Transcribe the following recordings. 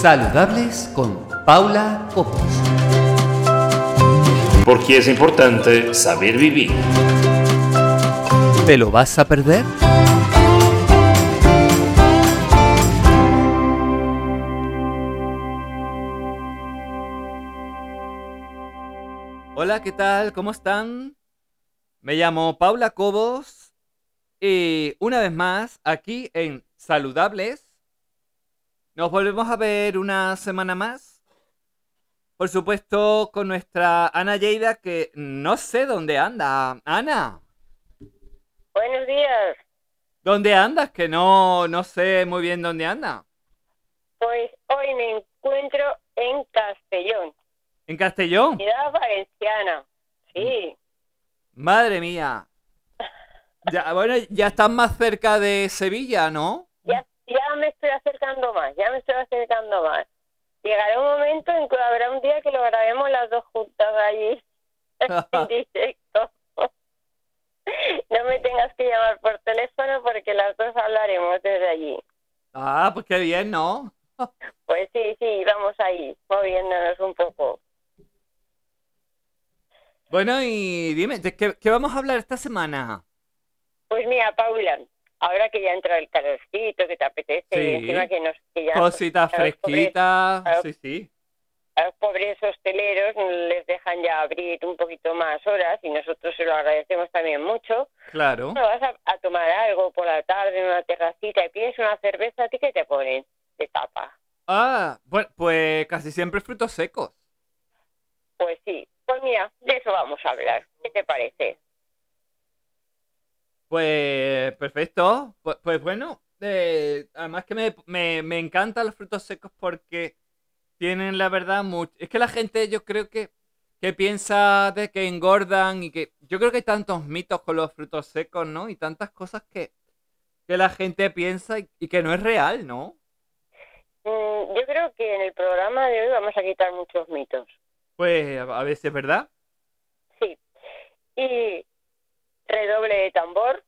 Saludables con Paula Copos. Porque es importante saber vivir. ¿Te lo vas a perder? Hola, ¿qué tal? ¿Cómo están? Me llamo Paula Cobos y una vez más aquí en Saludables nos volvemos a ver una semana más. Por supuesto con nuestra Ana Lleida que no sé dónde anda. Ana. Buenos días. ¿Dónde andas? Que no, no sé muy bien dónde anda. Pues hoy me encuentro en Castellón. ¿En Castellón? Ciudad Valenciana. Sí. Madre mía. Ya, bueno, ya estás más cerca de Sevilla, ¿no? Ya, me estoy acercando más, ya me estoy acercando más. Llegará un momento en que habrá un día que lo grabemos las dos juntas allí en directo. No me tengas que llamar por teléfono porque las dos hablaremos desde allí. Ah, pues qué bien, ¿no? Pues sí, sí, vamos ahí, moviéndonos un poco. Bueno, y dime, ¿de qué, qué vamos a hablar esta semana? Pues mira, Paula, ahora que ya entra el calorcito, que te apetece, Sí. y encima que nos... Que ya, Cositas fresquitas. Sí, sí. a los pobres hosteleros les dejan ya abrir un poquito más horas y nosotros se lo agradecemos también mucho. Claro. Bueno, vas a, a tomar algo por la tarde en una terracita y pides una cerveza, ¿a ti qué te ponen? De tapa. Ah, bueno, pues casi siempre frutos secos. Pues sí. Pues mira, de eso vamos a hablar. ¿Qué te parece? Pues perfecto. Pues, pues bueno, eh, además que me, me, me encantan los frutos secos porque tienen la verdad mucho... Es que la gente yo creo que, que piensa de que engordan y que... Yo creo que hay tantos mitos con los frutos secos, ¿no? Y tantas cosas que, que la gente piensa y, y que no es real, ¿no? Mm, yo creo que en el programa de hoy vamos a quitar muchos mitos. Pues a, a veces, ¿verdad? Sí. Y redoble de tambor.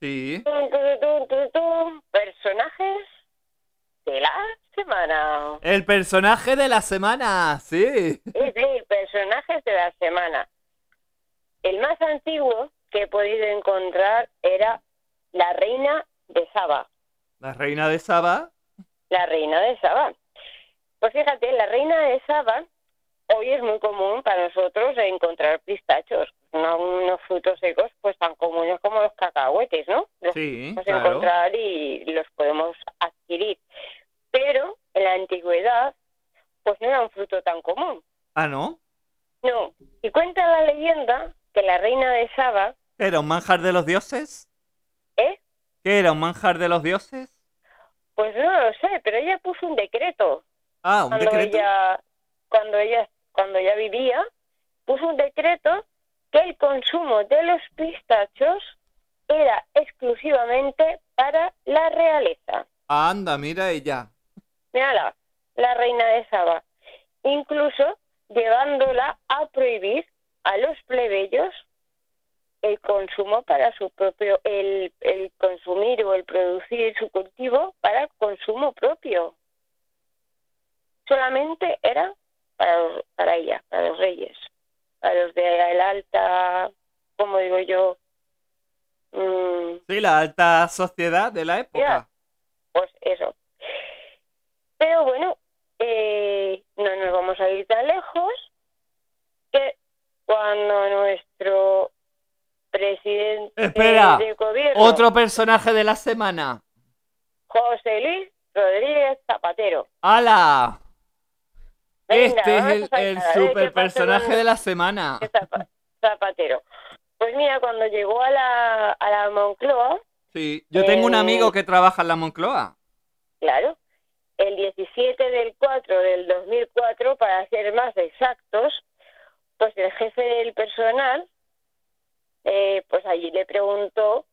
Sí. Tum, tum, tum, tum, tum. Personajes de la semana. El personaje de la semana, sí. Sí, sí, personajes de la semana. El más antiguo que he podido encontrar era la reina de Saba. La reina de Saba. La reina de Saba. Pues fíjate, la reina de Saba hoy es muy común para nosotros encontrar pistachos, no unos frutos secos pues tan comunes como los cacahuetes, ¿no? Los Sí, podemos claro. encontrar y los podemos adquirir. Pero en la antigüedad pues no era un fruto tan común. Ah, ¿no? No. Y cuenta la leyenda que la reina de Saba, ¿Era un manjar de los dioses? ¿eh? ¿Qué era un manjar de los dioses? Pues no lo sé, pero ella puso un decreto Ah, un cuando decreto. ella cuando ella cuando ella vivía puso un decreto que el consumo de los pistachos era exclusivamente para la realeza. Anda, mira ella. Mírala, la reina de Saba, incluso llevándola a prohibir a los plebeyos el consumo para su propio, el, el consumir o el producir su cultivo para consumo propio. Solamente era para, para ella, para los reyes, para los de el alta, como digo yo, mm, Sí, la alta sociedad de la época. Ya. pues eso. Pero bueno, eh, no nos vamos a ir tan lejos que cuando nuestro presidente Espera, de gobierno, Otro personaje de la semana. José Luis Rodríguez Zapatero, ¡Hala! Venga, este es el, el super personaje de la semana. Zapatero. Pues mira, cuando llegó a la, a la Moncloa, Sí, yo tengo un Eh, amigo que trabaja en la Moncloa. Claro. El 17 del 4 del 2004, para ser más exactos, pues el jefe del personal, eh, pues allí le preguntó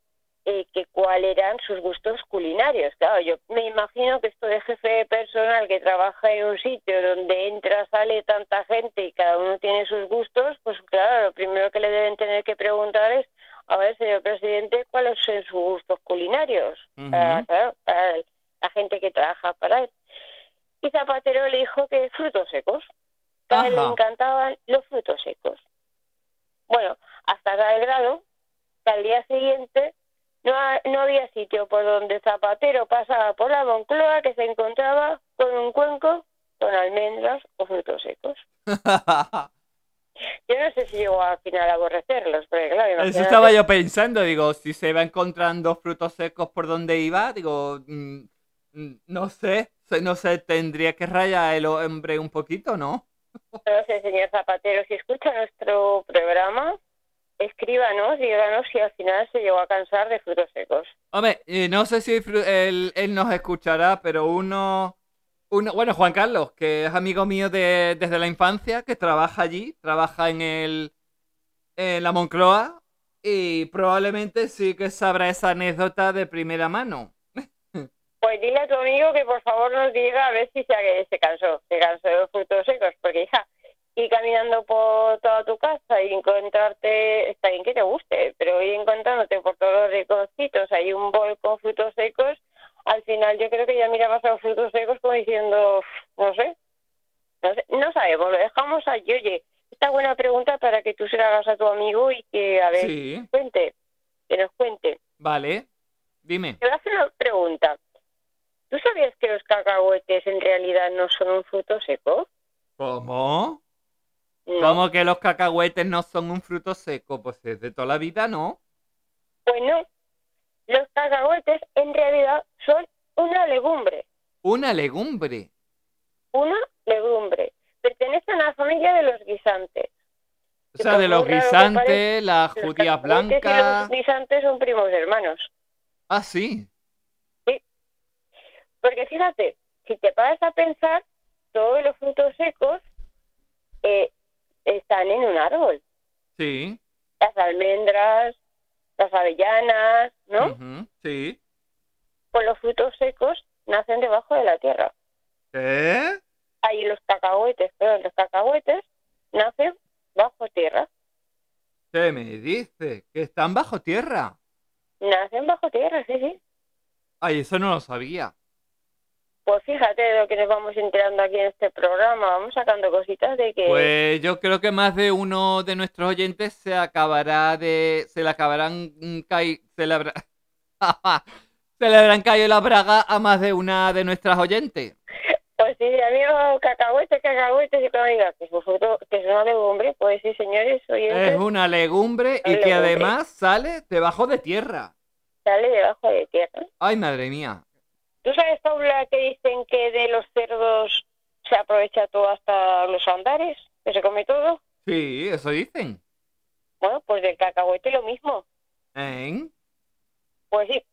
eh, que cuáles eran sus gustos culinarios. Claro, yo me imagino que esto de jefe de personal que trabaja en un sitio donde entra, sale tanta gente y cada uno tiene sus gustos, pues claro, lo primero que le deben tener que preguntar es, a ver, señor presidente, ¿cuáles son sus gustos culinarios? Ujú. Para- la gente que trabaja para él. y Zapatero le dijo que frutos secos. A él le encantaban los frutos secos. Bueno, hasta tal grado que al día siguiente no, no había sitio por donde Zapatero pasaba por la Moncloa que se encontraba con un cuenco con almendras o frutos secos. Yo no sé si llegó al final a aborrecerlos, porque claro, Eso estaba yo pensando, digo, si se iba encontrando frutos secos por donde iba, digo, mm, mm, no sé, se- no sé, tendría que rayar el hombre un poquito, ¿no? No sé, señor Zapatero, si escucha nuestro programa, escríbanos y díganos si al final se llegó a cansar de frutos secos. Hombre, eh, no sé si él, él nos escuchará, pero uno, uno, bueno, Juan Carlos, que es amigo mío de, desde la infancia, que trabaja allí, trabaja en el, en la Moncloa, y probablemente sí que sabrá esa anécdota de primera mano. Pues dile a tu amigo que por favor nos diga a ver si se, se cansó, se cansó de frutos secos, porque hija, ir caminando por toda tu casa y encontrarte, está bien que te guste, pero ir encontrándote por todos los rinconcitos, hay un bol con frutos secos, al final yo creo que ya mirabas a los frutos secos como diciendo, no sé, no sé, no sabemos, lo dejamos allí, oye, esta buena pregunta para que tú se la hagas a tu amigo y que, a ver, Sí, cuente, que nos cuente. vale, dime. Te voy a hacer una pregunta. ¿Tú sabías que los cacahuetes en realidad no son un fruto seco? ¿Cómo? No. ¿Cómo que los cacahuetes no son un fruto seco? Pues es de toda la vida, ¿no? Pues no. Los cacahuetes en realidad son una legumbre. Una legumbre. Una legumbre. Pertenecen a la familia de los guisantes. O sea, de los guisantes, las judías blancas. los guisantes son primos hermanos. Ah, sí. Porque fíjate, si te paras a pensar, todos los frutos secos eh, están en un árbol. Sí. Las almendras, las avellanas, ¿no? Sí. Pues los frutos secos nacen debajo de la tierra. ¿Qué? Ahí los cacahuetes, pero los cacahuetes nacen bajo tierra. ¿Qué me dice? ¿Que están bajo tierra? Nacen bajo tierra, sí, sí. Ay, eso no lo sabía. Pues fíjate de lo que nos vamos enterando aquí en este programa. Vamos sacando cositas de que... Pues yo creo que más de uno de nuestros oyentes se acabará de. Se le acabarán. cai- Se le habrá. se le habrán caído la braga a más de una de nuestras oyentes. Pues sí, amigo, cacahuetes, cacahuetes, y cuando diga que es un fruto, que es una legumbre, pues sí, señores, oyentes, Es una legumbre y que además sale debajo de tierra. sale debajo de tierra. Ay, madre mía. ¿Tú sabes, Paula, que dicen que de los cerdos se aprovecha todo hasta los andares? ¿Que se come todo? Sí, eso dicen. Bueno, pues del cacahuete lo mismo. ¿Eh? Pues sí,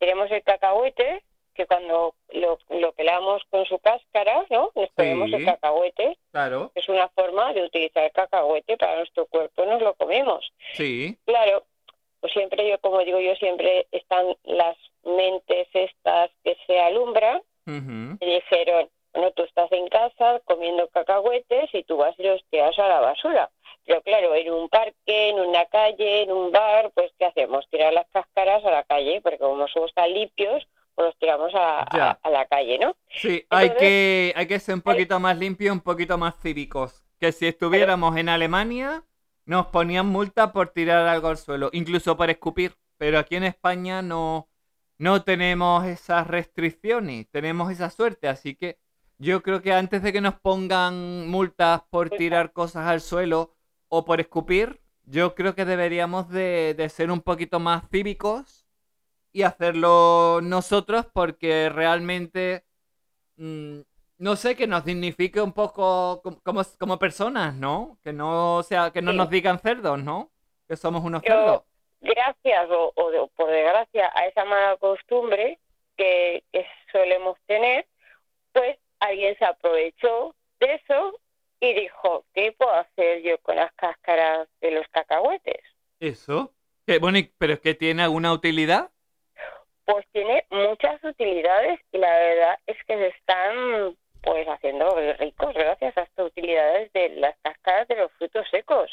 tenemos el cacahuete, que cuando lo, lo pelamos con su cáscara, ¿no? Nos comemos Sí. el cacahuete. Claro. Es una forma de utilizar el cacahuete para nuestro cuerpo, nos lo comemos. Sí. Claro, pues siempre yo, como digo yo, siempre están las mentes estas que se alumbran y dijeron, bueno, tú estás en casa comiendo cacahuetes y tú vas y los tiras a la basura. Pero claro, en un parque, en una calle, en un bar, pues ¿qué hacemos? Tirar las cáscaras a la calle, porque como somos tan limpios, pues los tiramos a, a- Ya. a la calle, ¿no? Sí, hay que, hay que ser un poquito más limpios, un poquito más cívicos. Que si estuviéramos en Alemania, nos ponían multa por tirar algo al suelo, incluso por escupir. Pero aquí en España no, no tenemos esas restricciones, tenemos esa suerte. Así que yo creo que antes de que nos pongan multas por tirar cosas al suelo o por escupir, yo creo que deberíamos de, de ser un poquito más cívicos y hacerlo nosotros porque realmente mm, no sé, que nos dignifique un poco com- como, como personas, ¿no? Que no sea, que no Sí. nos digan cerdos, ¿no? Que somos unos Yo- cerdos. Gracias o, por desgracia a esa mala costumbre que, que solemos tener, pues alguien se aprovechó de eso y dijo, ¿qué puedo hacer yo con las cáscaras de los cacahuetes? Eso. Que, bueno, pero es que tiene alguna utilidad. Pues tiene muchas utilidades y la verdad es que se están pues haciendo ricos gracias a estas utilidades de las cáscaras de los frutos secos.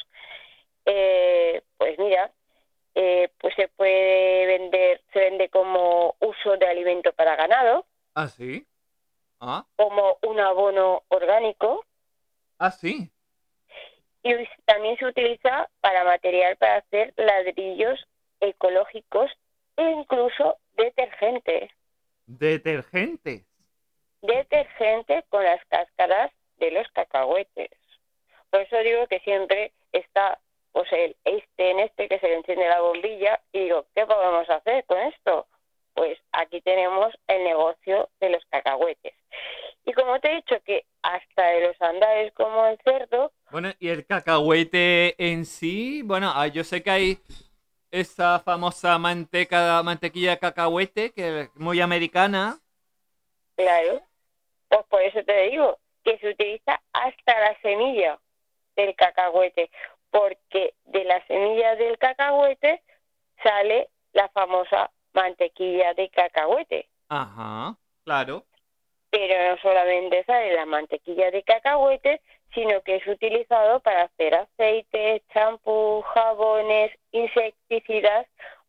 Eh, pues mira, eh, pues se puede vender, se vende como uso de alimento para ganado, Ah, sí. Ah, como un abono orgánico ah, sí. y también se utiliza para material para hacer ladrillos ecológicos e incluso detergente. Detergentes. Detergente con las cáscaras de los cacahuetes. Por eso digo que siempre está pues el este en este que se le enciende la bombilla y digo, ¿qué podemos hacer con esto? Pues aquí tenemos el negocio de los cacahuetes. Y como te he dicho que hasta de los andares como el cerdo, Bueno, y el cacahuete en sí, bueno, ah, yo sé que hay esa famosa manteca, mantequilla de cacahuete, que es muy americana. claro, pues por eso te digo que se utiliza hasta la semilla del cacahuete, porque de la semilla del cacahuete sale la famosa mantequilla de cacahuete. Ajá, claro. pero no solamente sale la mantequilla de cacahuete, sino que es utilizado para hacer aceites, champú, jabones, insecticidas.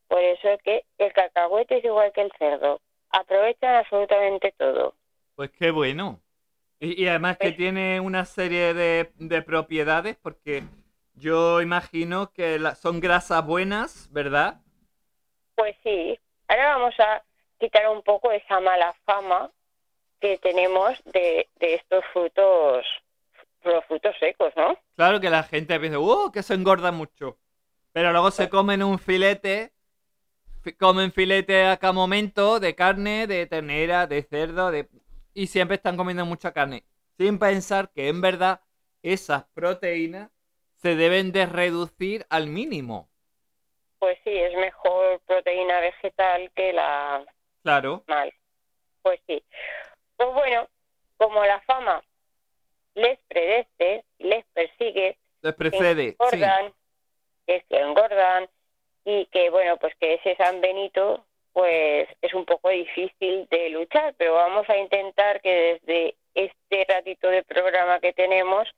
Por eso que el cacahuete es igual que el cerdo. Aprovechan absolutamente todo. Pues qué bueno. Y, y además que Pues- tiene una serie de, de propiedades, porque yo imagino que la- son grasas buenas, ¿verdad? Pues sí, ahora vamos a quitar un poco esa mala fama que tenemos de, de estos frutos, los frutos secos, ¿no? Claro que la gente piensa, ¡uh! que se engorda mucho. Pero luego se comen un filete, fi- comen filete a cada momento de carne, de ternera, de cerdo, de... y siempre están comiendo mucha carne. Sin pensar que en verdad esas proteínas se deben de reducir al mínimo. Pues sí, es mejor proteína vegetal que la Claro, mal. Pues sí. Pues bueno, como la fama les predece, les persigue, les que precede. Sí, engordan, que se engordan y que bueno, pues que ese San Benito pues es un poco difícil de luchar, pero vamos a intentar que desde este ratito de programa que tenemos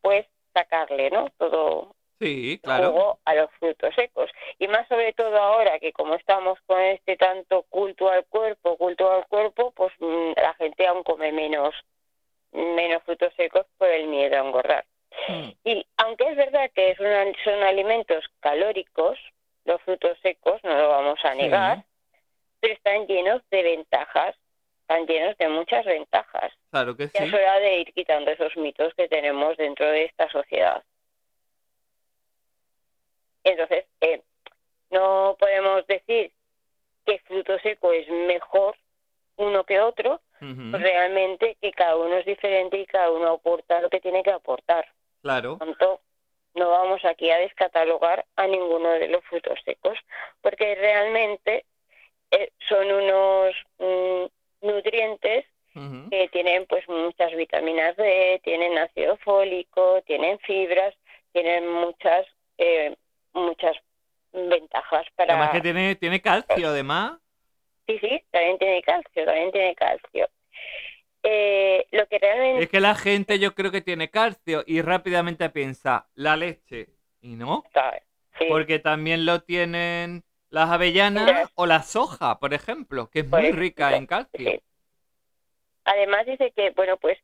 pues sacarle, ¿no? Todo sí, claro. jugo a los frutos secos. Y más sobre todo ahora que como estamos con este tanto culto al cuerpo, culto al cuerpo, pues mm, la gente aún come menos, menos frutos secos por el miedo a engordar. Mm, Y aunque es verdad que una- son alimentos calóricos, los frutos secos, no lo vamos a Sí. negar, pero están llenos de ventajas, están llenos de muchas ventajas. Claro que Ya sí. es hora de ir quitando esos mitos que tenemos dentro de esta sociedad. Entonces, eh, no podemos decir que fruto seco es mejor uno que otro, pues realmente que cada uno es diferente y cada uno aporta lo que tiene que aportar. Claro, Por tanto, no vamos aquí a descatalogar a ninguno de los frutos secos, porque realmente eh, son unos mm, nutrientes que tienen pues muchas vitaminas D, tienen ácido fólico, tienen fibras, tienen muchas eh, muchas ventajas para Además que tiene, tiene calcio, además. sí sí también tiene calcio también tiene calcio Eh, lo que realmente Es que la gente yo creo que tiene calcio y rápidamente piensa la leche. Y no, sí, porque también lo tienen las avellanas o la soja, por ejemplo, que es muy rica en calcio. además dice que bueno pues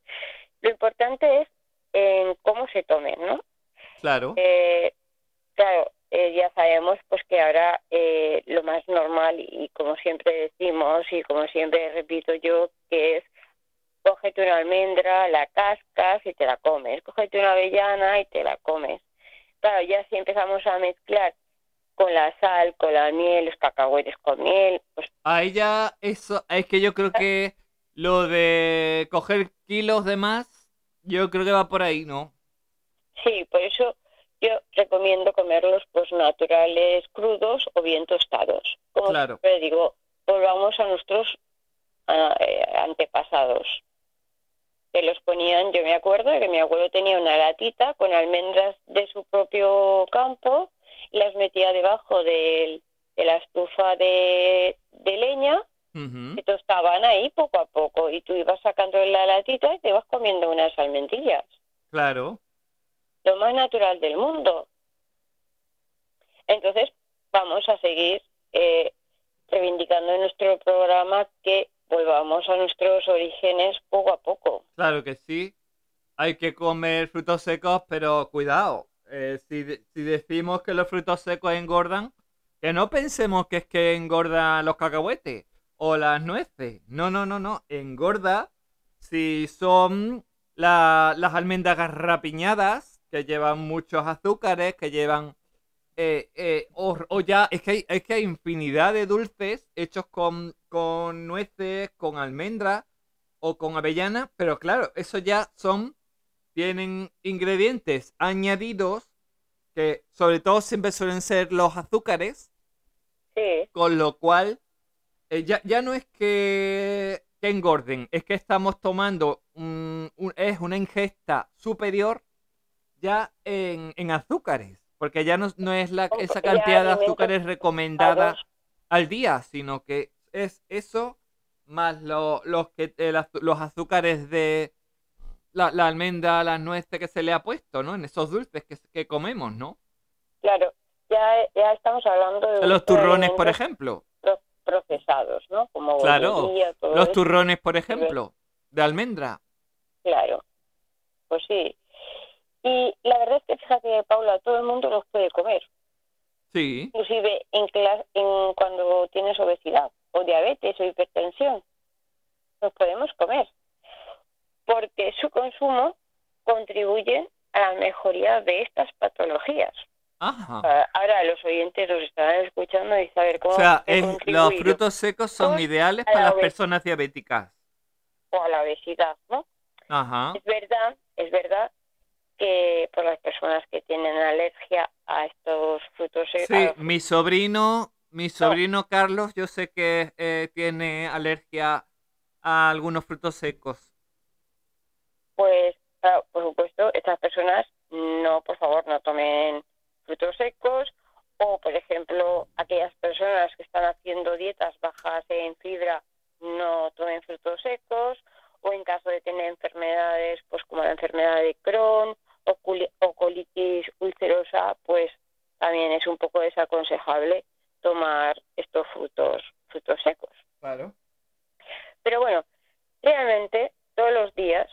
lo importante es en cómo se tomen no Claro, Eh, claro, eh, ya sabemos pues que ahora eh, lo más normal y como siempre decimos y como siempre repito yo que es cógete una almendra, la cascas y te la comes, cógete una avellana y te la comes. Claro, ya si empezamos a mezclar con la sal, con la miel, los cacahuetes con miel, pues ahí ya eso, es que yo creo que lo de coger kilos de más, yo creo que va por ahí, ¿no? sí, por eso yo recomiendo comerlos pues naturales, crudos o bien tostados. Como Claro. siempre digo, volvamos a nuestros eh, antepasados. Que los ponían, yo me acuerdo de que mi abuelo tenía una latita con almendras de su propio campo las metía debajo del- de, la estufa de, de leña que tostaban ahí poco a poco y tú ibas sacando la latita y te ibas comiendo unas almendrillas Claro, lo más natural del mundo. Entonces, vamos a seguir eh, reivindicando en nuestro programa que volvamos a nuestros orígenes poco Claro que sí. Hay que comer frutos secos, pero cuidado. Eh, si, de- si decimos que los frutos secos engordan, que no pensemos que es que engordan los cacahuetes o las nueces. No, no, no, no. Engorda si son la- las almendras garrapiñadas, que llevan muchos azúcares, que llevan... eh, eh, o, o ya, es que, hay, es que hay infinidad de dulces hechos con, con nueces, con almendras o con avellana, pero claro, eso ya son, tienen ingredientes añadidos que sobre todo siempre suelen ser los azúcares, Sí, con lo cual eh, ya, ya no es que, que engorden, es que estamos tomando un- un- es una ingesta superior ya en, en azúcares, porque ya no, no es la, esa cantidad de azúcares recomendada al día, sino que es eso más lo- los, que, el los azúcares de la, la almendra, las nueces que se le ha puesto, ¿no? En esos dulces que, que comemos, ¿no? claro, ya, ya estamos hablando de Los de turrones, por ejemplo. pro- procesados, ¿no? Como Claro, Los eso. turrones, por ejemplo, de almendra. Claro, pues sí. Y la verdad es que fíjate, Paula, todo el mundo los puede comer, Sí, inclusive en, en cuando tienes obesidad o diabetes o hipertensión, los podemos comer, porque su consumo contribuye a la mejoría de estas patologías. ajá. Ah, Ahora los oyentes los estarán escuchando y saber cómo O sea, es- los frutos secos son ideales la para las personas diabéticas. o a la obesidad, ¿no? Ajá. Es verdad, es verdad que por las personas que tienen alergia a estos frutos secos, Sí, mi sobrino, mi sobrino Carlos, yo sé que eh, tiene alergia a algunos frutos secos. Pues claro, por supuesto, estas personas no, por favor, no tomen frutos secos o, por ejemplo, aquellas personas que están haciendo dietas bajas en fibra no tomen frutos secos o en caso de tener enfermedades, pues como la enfermedad de Crohn o, o colitis ulcerosa, pues también es un poco desaconsejable tomar estos frutos frutos secos. Claro. Pero bueno, realmente todos los días,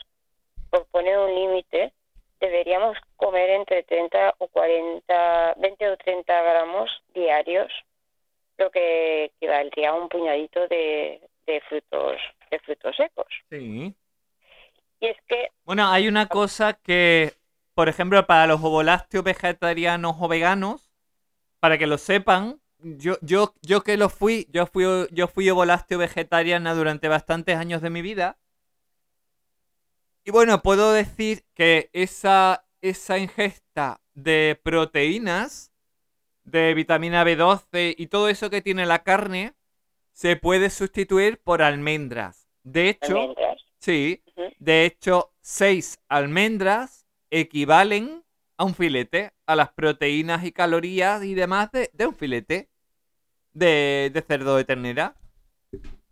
por poner un límite, deberíamos comer entre 30 o 40, 20 o 30 gramos diarios, lo que equivaldría a un puñadito de, de frutos de frutos secos. Sí. Y es que, Bueno, hay una cosa que, por ejemplo, para los ovolácteos vegetarianos o veganos, para que lo sepan, yo, yo, yo que lo fui, yo fui, yo fui ovolácteo vegetariana durante bastantes años de mi vida. Y bueno, puedo decir que esa, esa ingesta de proteínas, de vitamina B12 y todo eso que tiene la carne, se puede sustituir por almendras. De hecho, almendras, sí, de hecho, seis almendras equivalen a un filete, a las proteínas y calorías y demás de, de un filete de, de cerdo de ternera.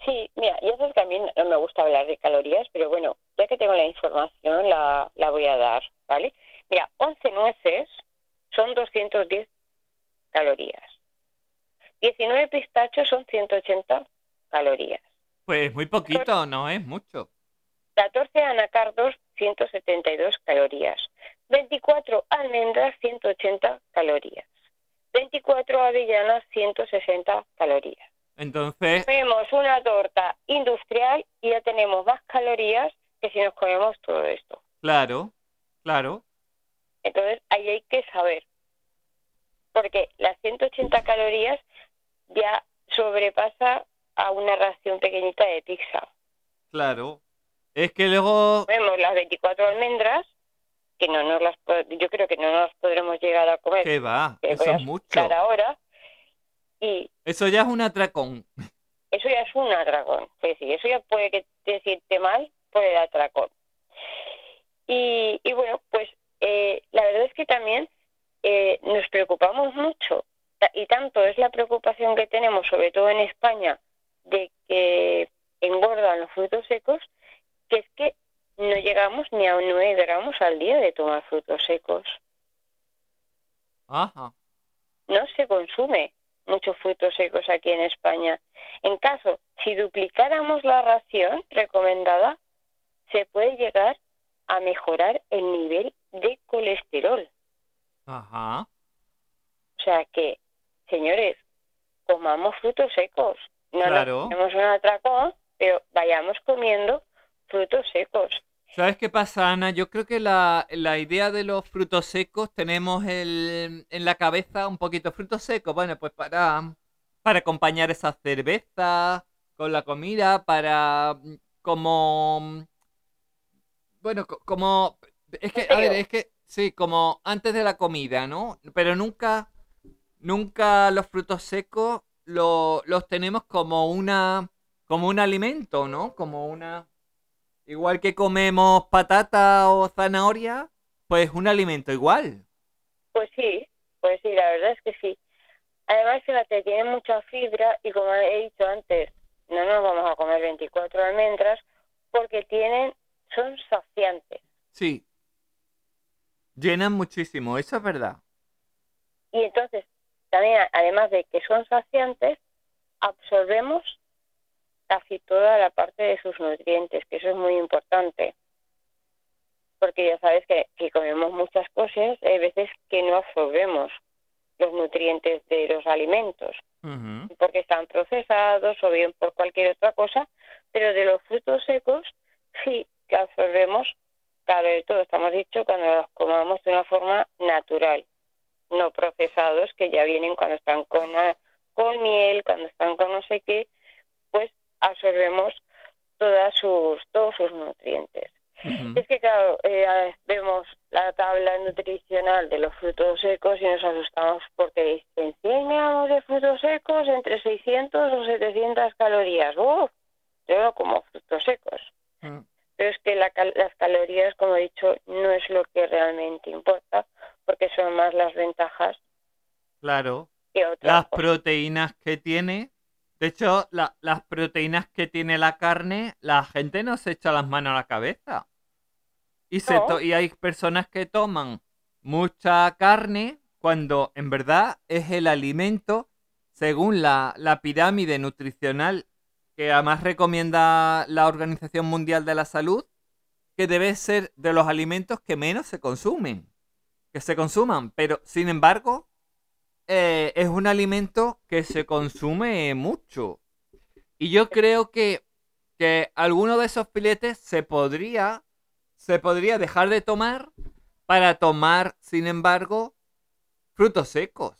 Sí, mira, ya sabes que a mí no me gusta hablar de calorías, pero bueno, ya que tengo la información, la, la voy a dar, ¿vale? Mira, 11 nueces son 210 calorías. 19 pistachos son 180 calorías. Pues muy poquito, no es mucho. 14 anacardos, 172 calorías. 24 almendras, 180 calorías. 24 avellanas, 160 calorías. Entonces, comemos una torta industrial y ya tenemos más calorías que si nos comemos todo esto. claro, claro. Entonces, ahí hay que saber. Porque las 180 calorías ya sobrepasa a una ración pequeñita de pizza. Claro. Es que luego, Comemos las 24 almendras, que no nos las yo creo que no nos podremos llegar a comer ¿qué va? que Eso es mucho. explicar ahora. Y Eso ya es un atracón. eso ya es un atracón. Es decir, eso ya puede que te siente mal por el atracón. Y, y bueno, pues eh, la verdad es que también eh, nos preocupamos mucho. Y tanto es la preocupación que tenemos, sobre todo en España, de que engordan los frutos secos, que es que no llegamos ni a 9 gramos al día de tomar frutos secos. Ajá. no se consume muchos frutos secos aquí en España. En caso, si duplicáramos la ración recomendada, se puede llegar a mejorar el nivel de colesterol. Ajá. O sea que, señores, comamos frutos secos. No Claro. nos tenemos un atracón, pero vayamos comiendo frutos secos. ¿Sabes qué pasa, Ana? Yo creo que la, la idea de los frutos secos tenemos el, en la cabeza un poquito frutos secos. Bueno, pues para, para acompañar esa cerveza con la comida, para mm, como... Bueno, co- como... Es que, a ver, es que, sí, como antes de la comida, ¿no? Pero nunca, nunca los frutos secos lo- los tenemos como una, como un alimento, ¿no? Como una... Igual que comemos patata o zanahoria, pues un alimento igual. Pues sí, pues sí, la verdad es que sí. Además, fíjate, tiene mucha fibra y como he dicho antes, no nos vamos a comer 24 almendras porque tienen, son saciantes. Sí. Llenan muchísimo, eso es verdad. Y entonces, también, además de que son saciantes, absorbemos casi toda la parte de sus nutrientes, que eso es muy importante. Porque ya sabes que, que comemos muchas cosas, hay veces que no absorbemos los nutrientes de los alimentos, porque están procesados o bien por cualquier otra cosa, pero de los frutos secos sí que absorbemos, claro, de todo estamos dicho, cuando los comamos de una forma natural, no procesados que ya vienen cuando están con, con miel, cuando están con no sé qué, absorbemos todas sus, todos sus nutrientes. Es que, claro, eh, vemos la tabla nutricional de los frutos secos y nos asustamos porque dicen 100 gramos de frutos secos entre 600 o 700 calorías. ¡Uf! Yo no como frutos secos. Mm. Pero es que la las calorías, como he dicho, no es lo que realmente importa, porque son más las ventajas Claro. que otras Las cosas. proteínas que tiene. De hecho, la- las proteínas que tiene la carne, la gente no se echa las manos a la cabeza. Y, se No. to- y hay personas que toman mucha carne cuando en verdad es el alimento, según la, la pirámide nutricional que además recomienda la Organización Mundial de la Salud, que debe ser de los alimentos que menos se consumen, que se consuman. Pero, sin embargo, eh, es un alimento que se consume mucho. Y yo creo que, que alguno de esos filetes se podría, se podría dejar de tomar para tomar, sin embargo, frutos secos.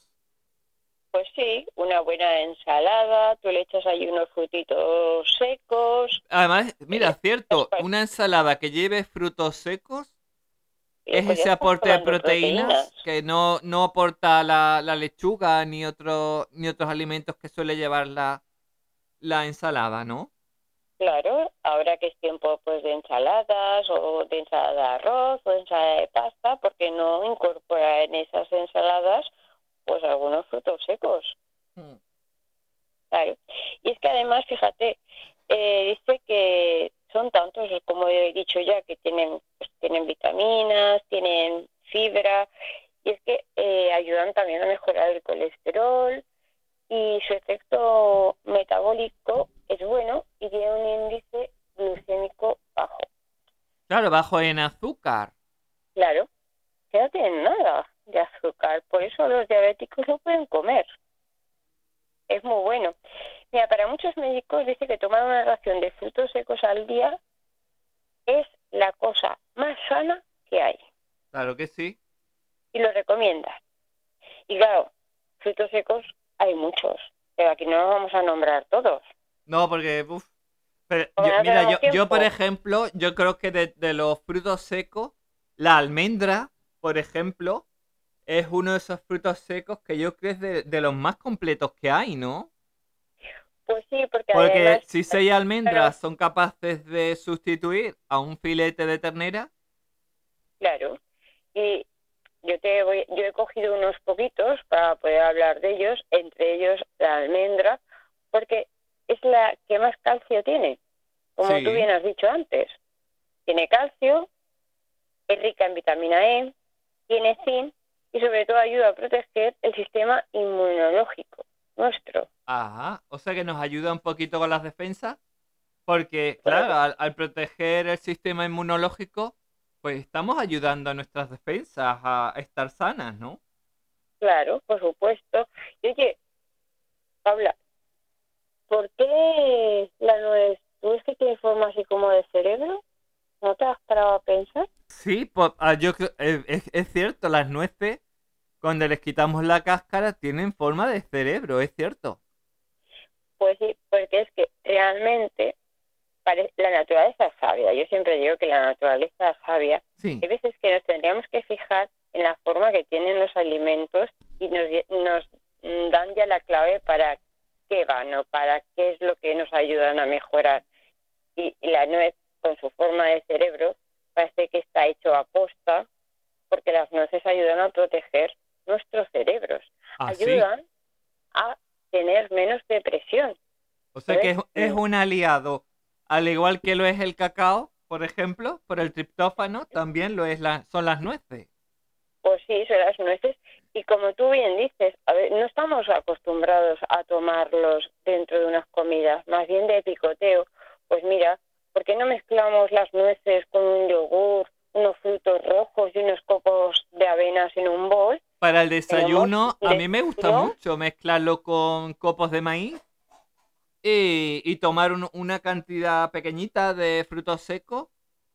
Pues sí, una buena ensalada, tú le echas ahí unos frutitos secos. Además, mira, Eh, cierto, una ensalada que lleve frutos secos es pues ese aporte de proteínas que no, no aporta la, la lechuga ni, otro, ni otros alimentos que suele llevar la, la ensalada, ¿no? Claro, ahora que es tiempo pues de ensaladas o de ensalada de arroz o de ensalada de pasta, porque no incorpora en esas ensaladas pues algunos frutos secos? Claro. Y es que además, fíjate, eh, dice que son tantos, como he dicho ya, que tienen, pues, tienen vitaminas, tienen fibra, y es que eh, ayudan también a mejorar el colesterol y su efecto metabólico es bueno y tiene un índice glucémico bajo. Claro, bajo en azúcar. Claro, que no tienen nada de azúcar, por eso los diabéticos lo pueden comer. Es muy bueno. Mira, para muchos médicos dice que tomar una ración de frutos secos al día es la cosa más sana que hay Claro que sí. y lo recomienda. Y claro, frutos secos hay muchos, pero aquí no los vamos a nombrar todos. No, porque, uf. Pero yo- mira, yo, yo, por ejemplo, yo creo que de, de los frutos secos, la almendra, por ejemplo, es uno de esos frutos secos que yo creo es de, de los más completos que hay, ¿no? Pues sí, porque, Porque además, si seis pero- almendras son capaces de sustituir a un filete de ternera, Claro. Y yo te voy, yo he cogido unos poquitos para poder hablar de ellos, entre ellos la almendra, porque es la que más calcio tiene, como Sí. tú bien has dicho antes. Tiene calcio, es rica en vitamina E, tiene zinc y sobre todo ayuda a proteger el sistema inmunológico nuestro. ajá, o sea que nos ayuda un poquito con las defensas. Porque, claro, al, al proteger el sistema inmunológico, pues estamos ayudando a nuestras defensas a estar sanas, ¿no? Claro, por supuesto. Y oye, Paula, ¿por qué la nuez, tú ves que tiene forma así como de cerebro? ¿No te has parado a pensar? Sí, pues, ah, yo eh, es, es cierto, las nueces, cuando les quitamos la cáscara, tienen forma de cerebro, es cierto. Pues sí, porque es que realmente la naturaleza es sabia. Yo siempre digo que la naturaleza es sabia. Sí, Hay veces que nos tendríamos que fijar en la forma que tienen los alimentos y nos, nos dan ya la clave para qué van o para qué es lo que nos ayudan a mejorar. Y, y la nuez, con su forma de cerebro, parece que está hecho a posta porque las nueces ayudan a proteger nuestros cerebros. así. Ayudan a tener menos depresión. O sea que es, un aliado, al igual que lo es el cacao, por ejemplo, por el triptófano, también lo es la, son las nueces. Pues sí, son las nueces. Y como tú bien dices, a ver, no estamos acostumbrados a tomarlos dentro de unas comidas, más bien de picoteo. Pues mira, ¿por qué no mezclamos las nueces con un yogur, unos frutos rojos y unos copos de avenas en un bol? Para el desayuno, a mí me gusta mucho mezclarlo con copos de maíz y, y tomar un- una cantidad pequeñita de frutos secos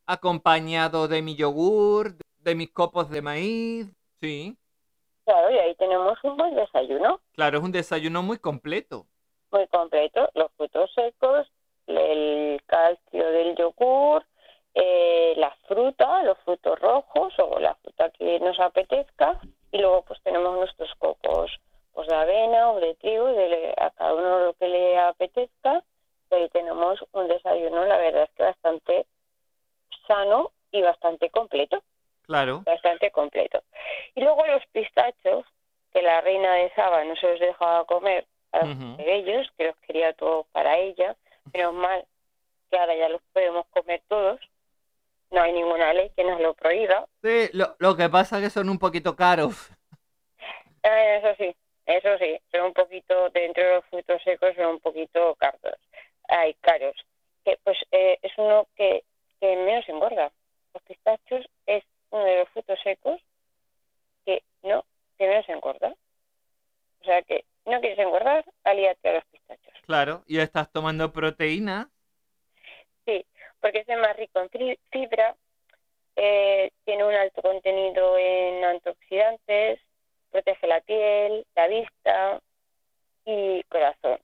acompañado de mi yogur, de mis copos de maíz. Sí, Claro, y ahí tenemos un buen desayuno claro, es un desayuno muy completo. muy completo. Los frutos secos, el calcio del yogur, eh, la fruta, los frutos rojos o la fruta que nos apetezca. Y luego pues tenemos nuestros copos pues, de avena o de trigo, de, a cada uno lo que le apetezca. Y ahí tenemos un desayuno, la verdad es que bastante sano y bastante completo Claro. bastante completo. Y luego los pistachos, que la reina de Saba no se los dejaba comer a los Ujú. ellos, que los quería todos para ella. Menos mal que ahora ya los podemos comer todos. No hay ninguna ley que nos lo prohíba. Sí, lo, lo que pasa es que son un poquito caros. Ah, Eso sí, eso sí, son un poquito, dentro de los frutos secos son un poquito caros. Hay caros. Que pues eh, es uno que, que menos engorda. Los pistachos es uno de los frutos secos que no, que menos engorda. O sea que no quieres engordar, alíate a los pistachos. Claro, y estás tomando proteína. Sí, porque es más rico en fibra, eh, tiene un alto contenido en antioxidantes, protege la piel, la vista y corazón.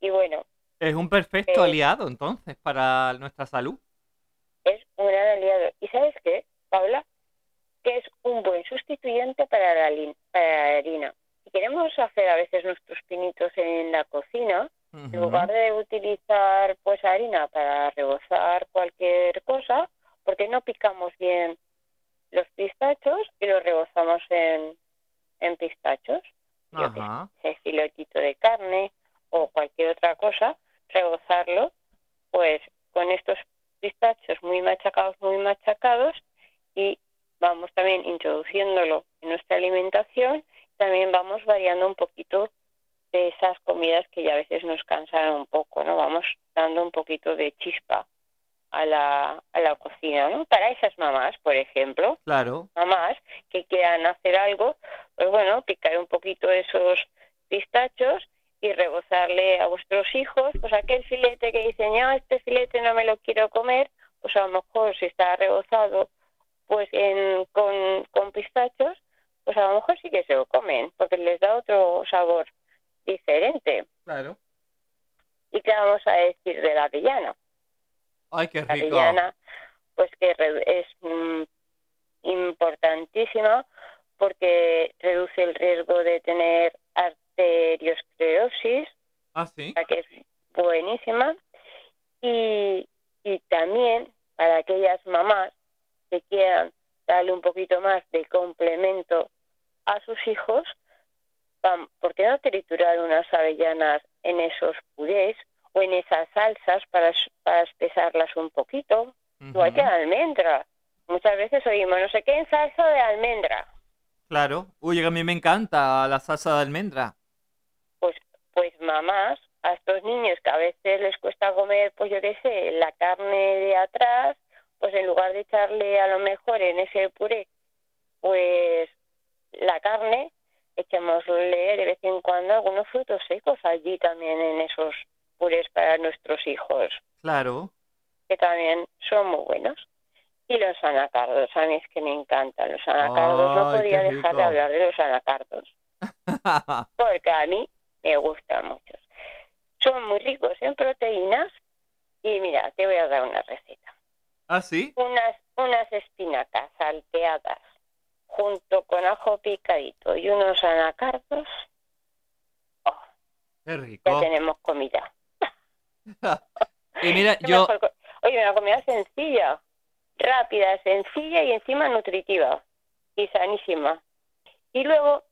Y bueno, Es un perfecto Eh. aliado entonces para nuestra salud. es un gran aliado. ¿Y sabes qué, Paula? Que es un buen sustituyente para la, para la harina. Si queremos hacer a veces nuestros pinitos en la cocina, en lugar de utilizar pues harina para rebozar cualquier cosa, ¿por qué no picamos bien los pistachos y los rebozamos en, en pistachos? Yo Ajá. sé, filotito de carne o cualquier otra cosa, rebozarlo pues con estos pistachos muy machacados, muy machacados y vamos también introduciéndolo en nuestra alimentación, también vamos variando un poquito de esas comidas que ya a veces nos cansan un poco, ¿no? Vamos dando un poquito de chispa a la, a la cocina, ¿no? Para esas mamás, por ejemplo, Claro. mamás que quieran hacer algo, pues bueno, picar un poquito esos pistachos y rebozarle a vuestros hijos, pues aquel filete que dicen, ya este filete no me lo quiero comer, pues a lo mejor si está rebozado pues en, con, con pistachos, pues a lo mejor sí que se lo comen, porque les da otro sabor diferente. Claro. ¿Y qué vamos a decir de la avellana? Ay, qué La rico. avellana, pues que es mm, importantísima porque reduce el riesgo de tener arteriosclerosis, Ah, sí. o sea que es buenísima. Y, y también para aquellas mamás que quieran darle un poquito más de complemento a sus hijos, ¿por qué no triturar unas avellanas en esos purés o en esas salsas para, para espesarlas un poquito? Igual que Ujú. la almendra. Muchas veces oímos, no sé qué, en salsa de almendra. Claro. Uy, a mí me encanta la salsa de almendra. Pues, pues mamás a estos niños que a veces les cuesta comer, pues yo qué sé, la carne de atrás, pues en lugar de echarle a lo mejor en ese puré, pues la carne, echémosle de vez en cuando algunos frutos secos allí también en esos purés para nuestros hijos, Claro. que también son muy buenos. Y los anacardos, a mí es que me encantan los anacardos, no podía dejar de hablar de los anacardos, porque a mí me gustan mucho. Son muy ricos en proteínas y mira, te voy a dar una receta. ¿Ah, sí? Unas, unas espinacas salteadas junto con ajo picadito y unos anacardos, oh, Qué ya rico. tenemos comida. Y mira, yo, mejor Oye, una comida sencilla, rápida, sencilla y encima nutritiva y sanísima. Y luego,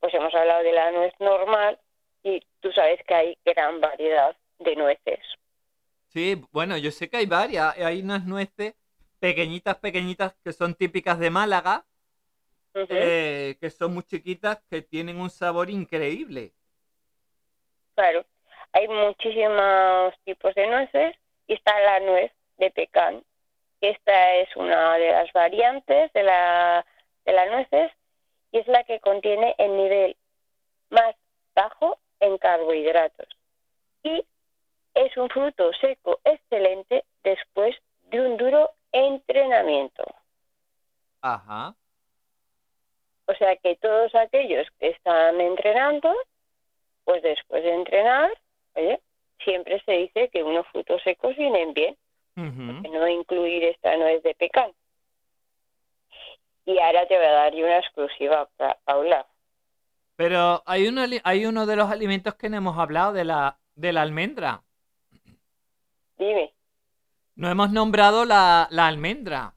pues hemos hablado de la nuez normal y tú sabes que hay gran variedad de nueces. sí, bueno, yo sé que hay varias. Hay unas nueces pequeñitas, pequeñitas que son típicas de Málaga, Eh, que son muy chiquitas, que tienen un sabor increíble. Claro, hay muchísimos tipos de nueces y está la nuez de pecan. Esta es una de las variantes de la de las nueces y es la que contiene el nivel más bajo en carbohidratos. Y es un fruto seco excelente después de un duro entrenamiento. Ajá. O sea que todos aquellos que están entrenando, pues después de entrenar, oye, siempre se dice que unos frutos secos vienen bien, Ujú. que no incluir esta nuez de pecan. Y ahora te voy a dar yo una exclusiva, Pa- Paula. Pero hay uno, hay uno de los alimentos que no hemos hablado, de la, de la almendra. Dime, No hemos nombrado la, la almendra.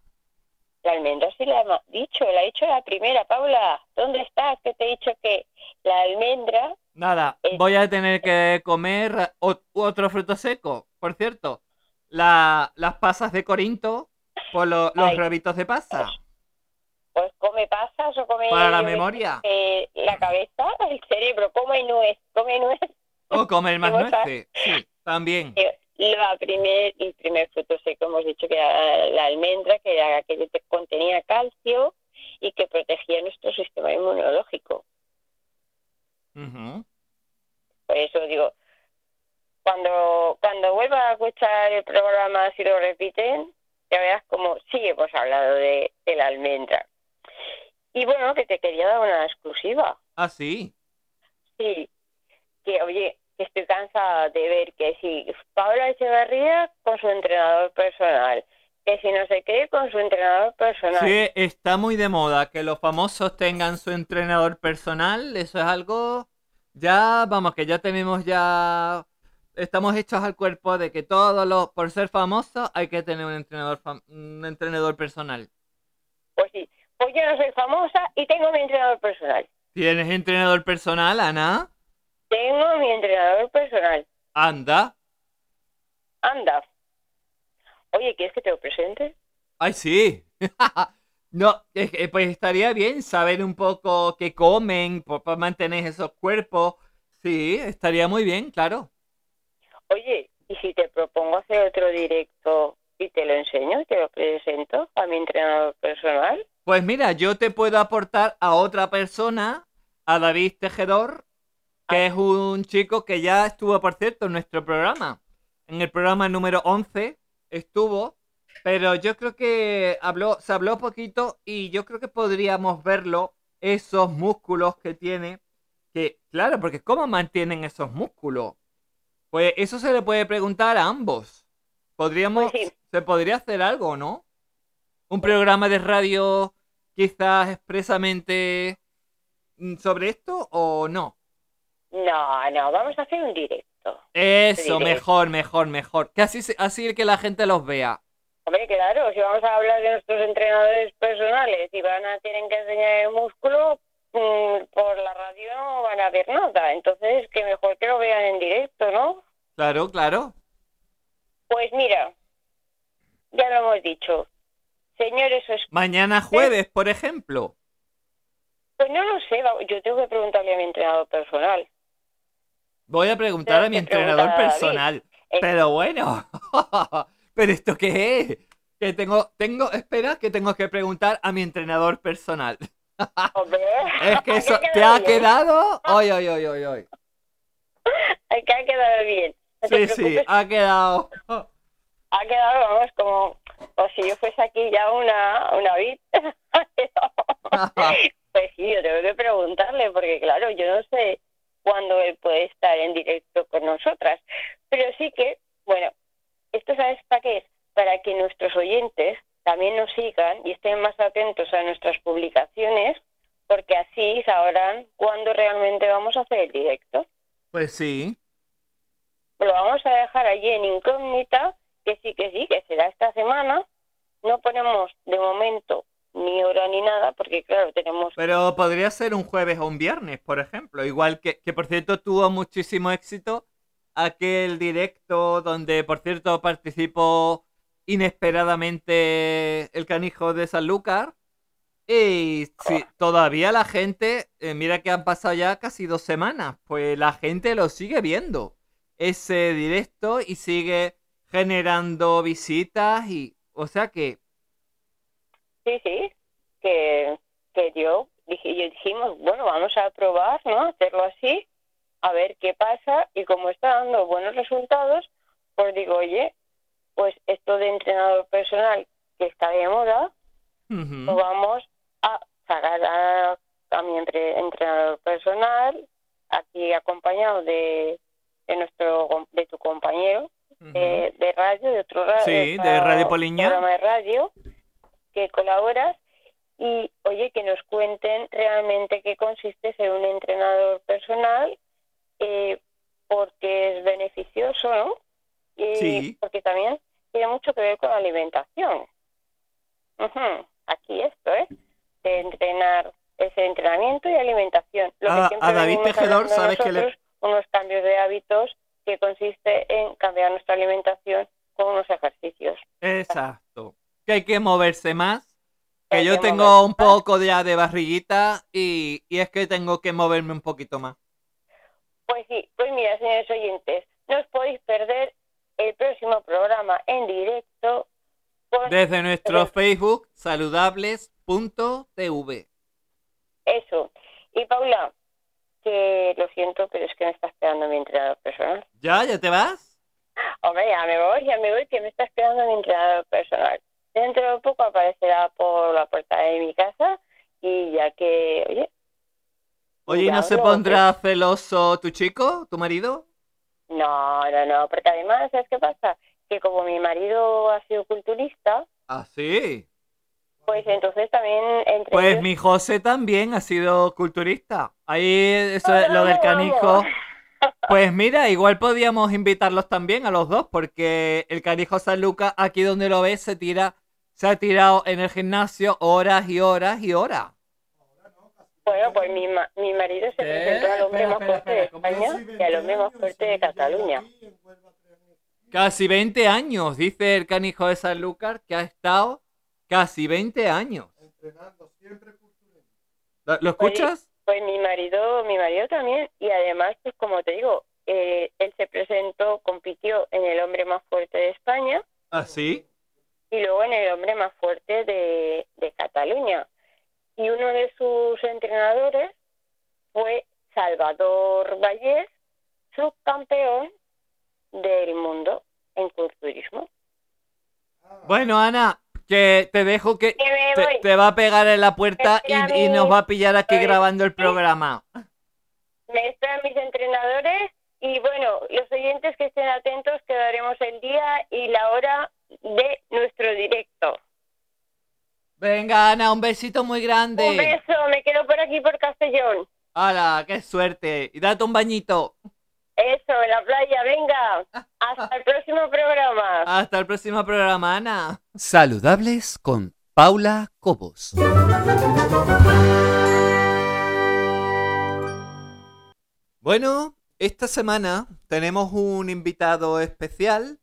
La almendra sí la hemos dicho, la he dicho la primera, Paula. ¿Dónde estás? Que te he dicho que la almendra, Nada, Eh. voy a tener que comer ot- otro fruto seco. Por cierto, la- las pasas de Corinto por lo- los rabitos de pasa. pues come pasas o come Para la sé, memoria. eh, la cabeza, el cerebro, come nuez, come nuez. O comer más Vamos a- nueces. Sí, también. Eh, La primer, el primer fruto seco hemos dicho que era la almendra, que era que contenía calcio y que protegía nuestro sistema inmunológico. Por eso digo, cuando cuando vuelva a escuchar el programa, si lo repiten, ya verás como sí hemos hablado de, de la almendra. Y bueno, que te quería dar una exclusiva. Ah, sí. Sí, que oye, que estoy cansada de ver que si Paula Echeverría con su entrenador personal, que si no sé qué con su entrenador personal. Sí, está muy de moda que los famosos tengan su entrenador personal. Eso es algo. Ya, vamos, que ya tenemos ya. Estamos hechos al cuerpo de que todos los. Por ser famosos, hay que tener un entrenador, un entrenador personal. Pues sí, pues yo no soy famosa y tengo mi entrenador personal. ¿Tienes entrenador personal, Ana? Tengo mi entrenador personal. Anda. Anda. Oye, ¿quieres que te lo presente? Ay, sí. No, es que, pues estaría bien saber un poco qué comen por- para mantener esos cuerpos. Sí, estaría muy bien, claro. Oye, ¿y si te propongo hacer otro directo y te lo enseño y te lo presento a mi entrenador personal? Pues mira, yo te puedo aportar a otra persona, a David Tejedor, que es un chico que ya estuvo, por cierto, en nuestro programa. En el programa número 11 estuvo, pero yo creo que habló, se habló poquito y yo creo que podríamos verlo, esos músculos que tiene, que claro, porque ¿cómo mantienen esos músculos? Pues eso se le puede preguntar a ambos. Podríamos, Pues sí. se podría hacer algo, ¿no? Un programa de radio quizás expresamente mm, sobre esto o no. No, no, vamos a hacer un directo. Eso, mejor, mejor, mejor. Que así, se- así que la gente los vea. Hombre, claro, si vamos a hablar de nuestros entrenadores personales y van a tienen que enseñar el músculo, mm, por la radio no van a ver nada. Entonces, que mejor que lo vean en directo, ¿no? Claro, claro. Pues mira, ya lo hemos dicho. Señores, os- Mañana jueves, por ejemplo. pues no lo sé, yo tengo que preguntarle a mi entrenador personal. Voy a preguntar Pero a mi entrenador personal. Eh, Pero bueno, ¿pero esto qué es? Que tengo, tengo, espera, que tengo que preguntar a mi entrenador personal. Es que ¿a eso te ha quedado. Ay, ay, ay, ay, ay. Que ha quedado bien. No Sí, sí, ha quedado. ha quedado, vamos, como, o si yo fuese aquí ya una, una vid. pues sí, yo tengo que preguntarle, porque claro, yo no sé cuándo él puede estar en directo con nosotras. Pero sí que, bueno, esto sabes para qué es? Para que nuestros oyentes también nos sigan y estén más atentos a nuestras publicaciones, porque así sabrán cuándo realmente vamos a hacer el directo. Pues sí. Lo vamos a dejar allí en incógnita, que sí, que sí, que será esta semana. No ponemos de momento ni hora ni nada, porque claro, tenemos... Pero podría ser un jueves o un viernes, por ejemplo. Igual que, que por cierto, tuvo muchísimo éxito aquel directo donde, por cierto, participó inesperadamente el canijo de Sanlúcar. Y todavía la gente, eh, mira que han pasado ya casi dos semanas, pues la gente lo sigue viendo, ese directo, y sigue generando visitas y, o sea que, Sí, sí, que, que yo, dije, yo dijimos, bueno, vamos a probar, ¿no? Hacerlo así, a ver qué pasa, y como está dando buenos resultados, pues digo, oye, pues esto de entrenador personal que está de moda, lo vamos a sacar a, a mi entre- entrenador personal, aquí acompañado de, de nuestro de tu compañero ujú. de, de radio, de otro radio, Sí, de Radio Poliña. programa de radio que colaboras y oye que nos cuenten realmente qué consiste ser un entrenador personal eh, porque es beneficioso, ¿no? Y Sí. porque también tiene mucho que ver con la alimentación. Aquí esto, ¿eh? De entrenar ese entrenamiento y alimentación. Lo que A- siempre a David Tejedor, ¿sabes que le- unos cambios de hábitos que consiste en cambiar nuestra alimentación con unos ejercicios. Exacto. Que hay que moverse más. Que yo tengo moverse un poco ya de barriguita y, y es que tengo que moverme un poquito más. Pues sí, pues mira, señores oyentes, no os podéis perder el próximo programa en directo. Desde nuestro. Facebook, saludables.tv. eso. Y Paula, que lo siento, pero es que me está esperando mi entrenador personal. ¿Ya? ¿Ya te vas? Hombre, ya me voy, ya me voy, que me está esperando mi entrenador personal. Dentro de poco aparecerá por la puerta de mi casa y ya que, oye, Oye, ¿y no se pondrá celoso tu chico, tu marido? no, no, no, porque además, ¿sabes qué pasa? Que como mi marido ha sido culturista, Ah, sí. pues entonces también entre Pues ellos- mi José también ha sido culturista. Ahí, eso es lo del canijo. Pues mira, igual podíamos invitarlos también a los dos, porque el canijo San Lucas, aquí donde lo ves, se tira, se ha tirado en el gimnasio horas y horas y horas. Bueno, pues mi, ma- mi marido se ¿Qué? presentó al hombre Espera, más espera, fuerte de. España y al hombre más fuerte de Cataluña. Casi 20 años, dice el canijo de San Lucas, que ha estado casi 20 años. ¿Lo, lo escuchas? Pues mi marido, mi marido también, y además, pues como te digo, eh, él se presentó, compitió en el hombre más fuerte de España ¿Ah, sí? Y luego en el hombre más fuerte de, de Cataluña. Y uno de sus entrenadores fue Salvador Vallés, subcampeón del mundo en culturismo. Bueno, Ana, que te dejo que te, va a pegar en la puerta y, y nos va a pillar aquí grabando el programa. Me esperan mis entrenadores y bueno, los oyentes que estén atentos que daremos el día y la hora de nuestro directo. Venga, Ana, un besito muy grande. Un beso, me quedo por aquí por Castellón. ¡Hala, qué suerte! Y date un bañito. Eso, en la playa, venga. Hasta el próximo programa. Hasta el próximo programa, Ana. Saludables con Paula Cobos. Bueno, esta semana tenemos un invitado especial.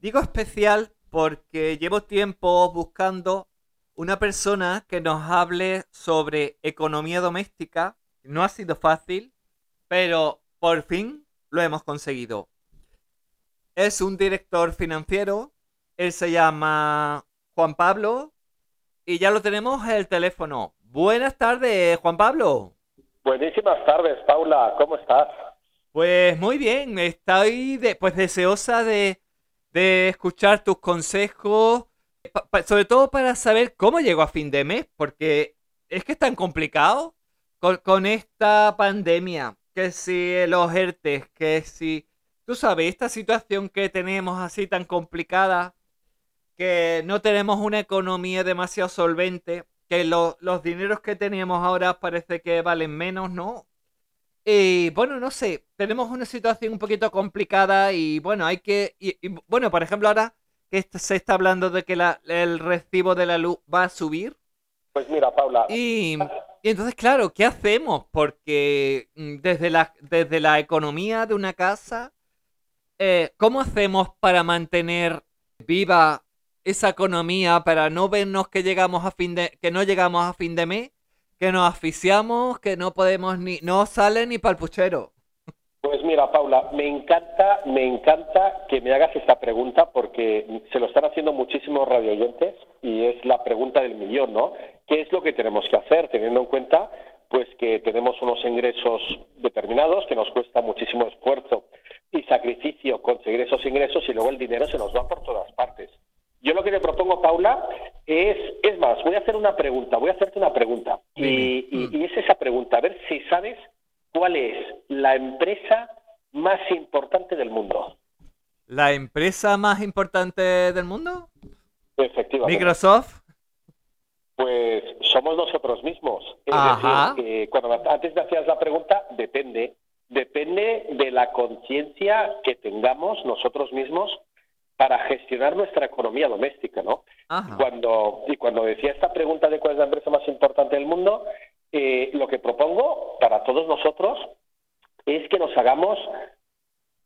Digo especial porque llevo tiempo buscando una persona que nos hable sobre economía doméstica. No ha sido fácil, pero por fin lo hemos conseguido. Es un director financiero, él se llama Juan Pablo y ya lo tenemos en el teléfono. Buenas tardes, Juan Pablo. Buenísimas tardes, Paula, ¿cómo estás? Pues muy bien, estoy de, pues deseosa de, de escuchar tus consejos, sobre todo para saber cómo llego a fin de mes, porque es que es tan complicado con, esta pandemia, que si los ERTES, que si, tú sabes, esta situación que tenemos así tan complicada, que no tenemos una economía demasiado solvente, que lo- los dineros que teníamos ahora parece que valen menos, ¿no? Y bueno, no sé, tenemos una situación un poquito complicada y bueno, hay que... Y, y, bueno, por ejemplo, ahora que se está hablando de que la- el recibo de la luz va a subir. Pues mira, Paula, y, y entonces, claro, ¿qué hacemos? Porque mm, desde la, desde la economía de una casa, eh, ¿cómo hacemos para mantener viva esa economía, para no vernos que llegamos a fin de, que no llegamos a fin de mes, que nos asfixiamos, que no podemos ni, no sale ni para el puchero? pues mira, Paula, me encanta, me encanta que me hagas esta pregunta porque se lo están haciendo muchísimos radioyentes y es la pregunta del millón, ¿no? ¿Qué es lo que tenemos que hacer teniendo en cuenta pues que tenemos unos ingresos determinados que nos cuesta muchísimo esfuerzo y sacrificio conseguir esos ingresos y luego el dinero se nos va por todas partes? Yo lo que te propongo, Paula, es, es más, voy a hacer una pregunta, voy a hacerte una pregunta. Y, Dime. y- Mm. y es esa pregunta, a ver si sabes cuál es la empresa más importante del mundo. ¿La empresa más importante del mundo? Efectivamente. ¿Microsoft? Pues somos nosotros mismos. Es Ajá. decir, que cuando antes me hacías la pregunta, depende. Depende de la conciencia que tengamos nosotros mismos para gestionar nuestra economía doméstica, ¿no? Ajá. Cuando, y cuando decía esta pregunta de cuál es la empresa más importante del mundo, eh, lo que propongo para todos nosotros es que nos hagamos,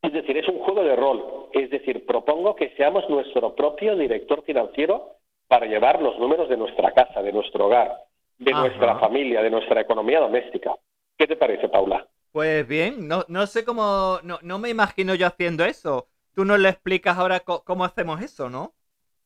es decir, es un juego de rol. Es decir, propongo que seamos nuestro propio director financiero para llevar los números de nuestra casa, de nuestro hogar, de Ajá. nuestra familia, de nuestra economía doméstica. ¿Qué te parece, Paula? Pues bien, no, no sé cómo, no, no me imagino yo haciendo eso. Tú nos le explicas ahora cómo hacemos eso, ¿no?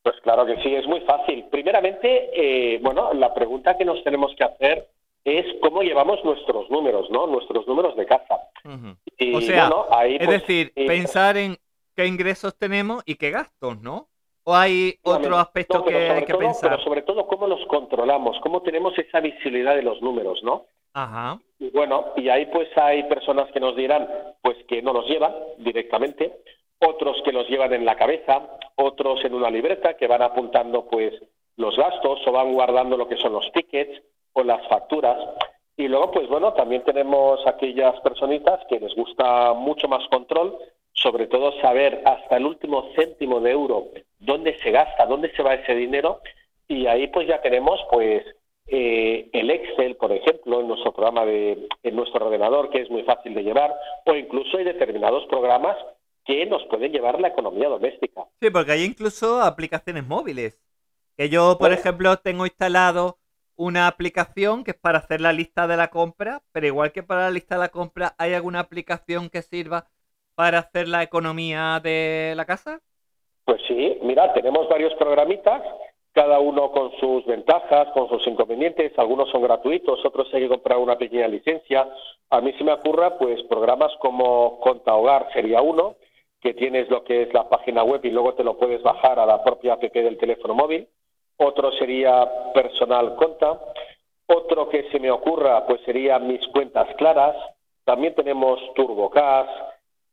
Pues claro que sí, es muy fácil. Primeramente, eh, bueno, la pregunta que nos tenemos que hacer es cómo llevamos nuestros números, ¿no? Nuestros números de casa. Ujú. Y, O sea, bueno, ahí, Es pues, decir, eh, pensar en qué ingresos tenemos y qué gastos, ¿no? ¿O hay otro aspecto No, que hay que todo- pensar? Pero sobre todo, cómo los controlamos, cómo tenemos esa visibilidad de los números, ¿no? Ajá. Y bueno, y ahí pues hay personas que nos dirán pues que no los llevan directamente, otros que los llevan en la cabeza, otros en una libreta que van apuntando pues los gastos o van guardando lo que son los tickets o las facturas. Y luego pues bueno, también tenemos aquellas personitas que les gusta mucho más control, sobre todo saber hasta el último céntimo de euro dónde se gasta, dónde se va ese dinero y ahí pues ya tenemos pues eh, el Excel, por ejemplo, en nuestro programa de en nuestro ordenador, que es muy fácil de llevar, o incluso hay determinados programas que nos pueden llevar la economía doméstica. Sí, porque hay incluso aplicaciones móviles. Que yo, por Bueno. ejemplo, tengo instalado una aplicación que es para hacer la lista de la compra, pero igual que para la lista de la compra, ¿hay alguna aplicación que sirva para hacer la economía de la casa? Pues sí, mira, tenemos varios programitas, cada uno con sus ventajas, con sus inconvenientes, algunos son gratuitos, otros hay que comprar una pequeña licencia. A mí se me ocurra, pues, programas como Conta Hogar sería uno, que tienes lo que es la página web y luego te lo puedes bajar a la propia app del teléfono móvil. Otro sería Personal Conta. Otro que se me ocurra, pues sería Mis Cuentas Claras. También tenemos TurboCash,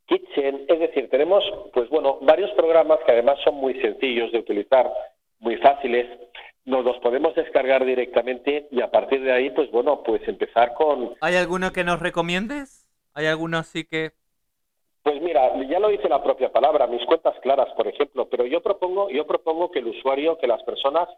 Kitchen, es decir, tenemos, pues bueno, varios programas que además son muy sencillos de utilizar, muy fáciles, nos los podemos descargar directamente y a partir de ahí, pues bueno, pues empezar con, ¿Hay alguno que nos recomiendes? ¿Hay alguno así que... pues mira, ya lo dice la propia palabra, mis cuentas claras, por ejemplo, pero yo propongo, yo propongo que el usuario, que las personas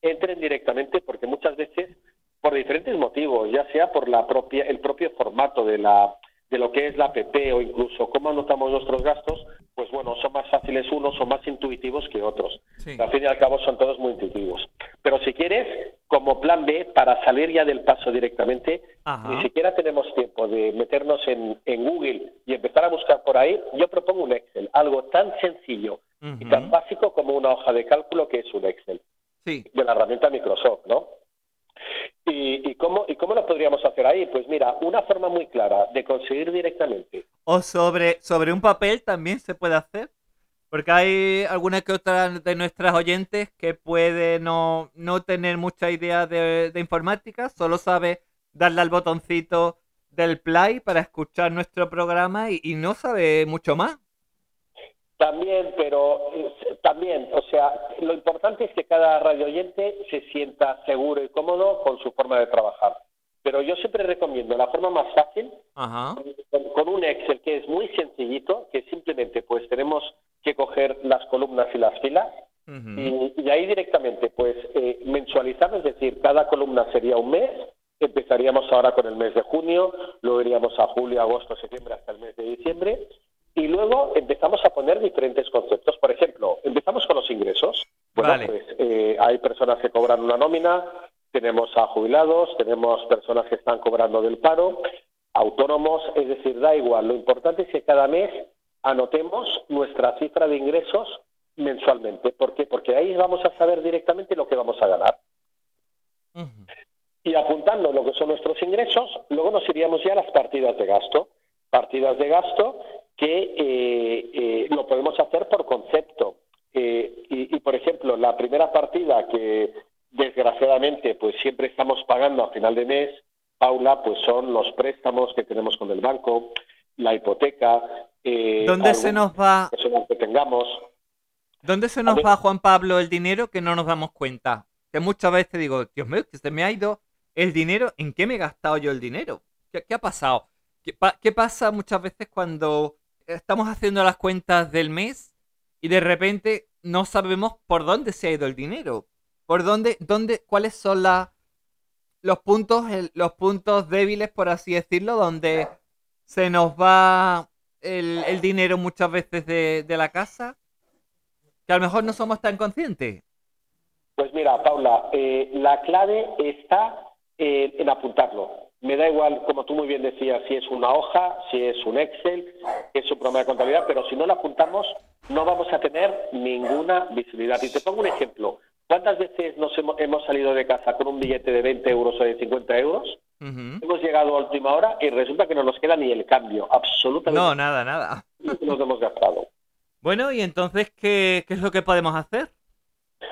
entren directamente porque muchas veces por diferentes motivos, ya sea por la propia, el propio formato de la de lo que es la app o incluso cómo anotamos nuestros gastos, pues bueno, son más fáciles unos, son más intuitivos que otros. Sí. Al fin y al cabo son todos muy intuitivos. Pero si quieres, como plan B, para salir ya del paso directamente, Ajá. ni siquiera tenemos tiempo de meternos en, en Google y empezar a buscar por ahí, yo propongo un Excel, algo tan sencillo y tan básico como una hoja de cálculo que es un Excel Sí. de la herramienta Microsoft, ¿no? ¿Y, y cómo, ¿Y cómo lo podríamos hacer ahí? Pues mira, una forma muy clara de conseguir directamente. O sobre, sobre un papel también se puede hacer. Porque hay alguna que otra de nuestras oyentes que puede no, no tener mucha idea de, informática, solo sabe darle al botoncito del play para escuchar nuestro programa y no sabe mucho más. También, pero eh, también, o sea, lo importante es que cada radio oyente se sienta seguro y cómodo con su forma de trabajar. Pero yo siempre recomiendo la forma más fácil, Ajá. con, con un Excel que es muy sencillito, que simplemente pues tenemos que coger las columnas y las filas y, y ahí directamente pues eh, mensualizar, es decir, cada columna sería un mes, empezaríamos ahora con el mes de junio, luego iríamos a julio, agosto, septiembre hasta el mes de diciembre y luego empezamos a poner diferentes conceptos. Por ejemplo, empezamos con los ingresos. Bueno, Vale. pues eh, hay personas que cobran una nómina, tenemos a jubilados, tenemos personas que están cobrando del paro, autónomos, es decir, da igual. Lo importante es que cada mes anotemos nuestra cifra de ingresos mensualmente. ¿Por qué? Porque ahí vamos a saber directamente lo que vamos a ganar. Y apuntando lo que son nuestros ingresos, luego nos iríamos ya a las partidas de gasto. Partidas de gasto que eh, eh, lo podemos hacer por concepto. Eh, y, y, por ejemplo, la primera partida que desgraciadamente pues siempre estamos pagando a final de mes, Paula, pues son los préstamos que tenemos con el banco, la hipoteca. Eh, ¿Dónde se nos va, que tengamos. dónde se nos va, Juan Pablo, el dinero que no nos damos cuenta? Que muchas veces digo, Dios mío, que se me ha ido el dinero. ¿En qué me he gastado yo el dinero? ¿Qué, qué ha pasado? ¿Qué, pa- qué pasa muchas veces cuando estamos haciendo las cuentas del mes y de repente no sabemos por dónde se ha ido el dinero? ¿Por dónde, dónde, cuáles son la- los puntos, el- los puntos débiles, por así decirlo, donde se nos va el, dinero muchas veces de, la casa? Que a lo mejor no somos tan conscientes. Pues mira, Paula, eh, la clave está en apuntarlo. Me da igual, como tú muy bien decías, si es una hoja, si es un Excel, si es un programa de contabilidad, pero si no lo apuntamos, no vamos a tener ninguna visibilidad. Y te pongo un ejemplo. ¿Cuántas veces nos hemos, hemos salido de casa con un billete de 20 euros o de 50 euros? Hemos llegado a última hora y resulta que no nos queda ni el cambio. Absolutamente No, nada, nada. nos hemos gastado. Bueno, y entonces, ¿qué, qué es lo que podemos hacer?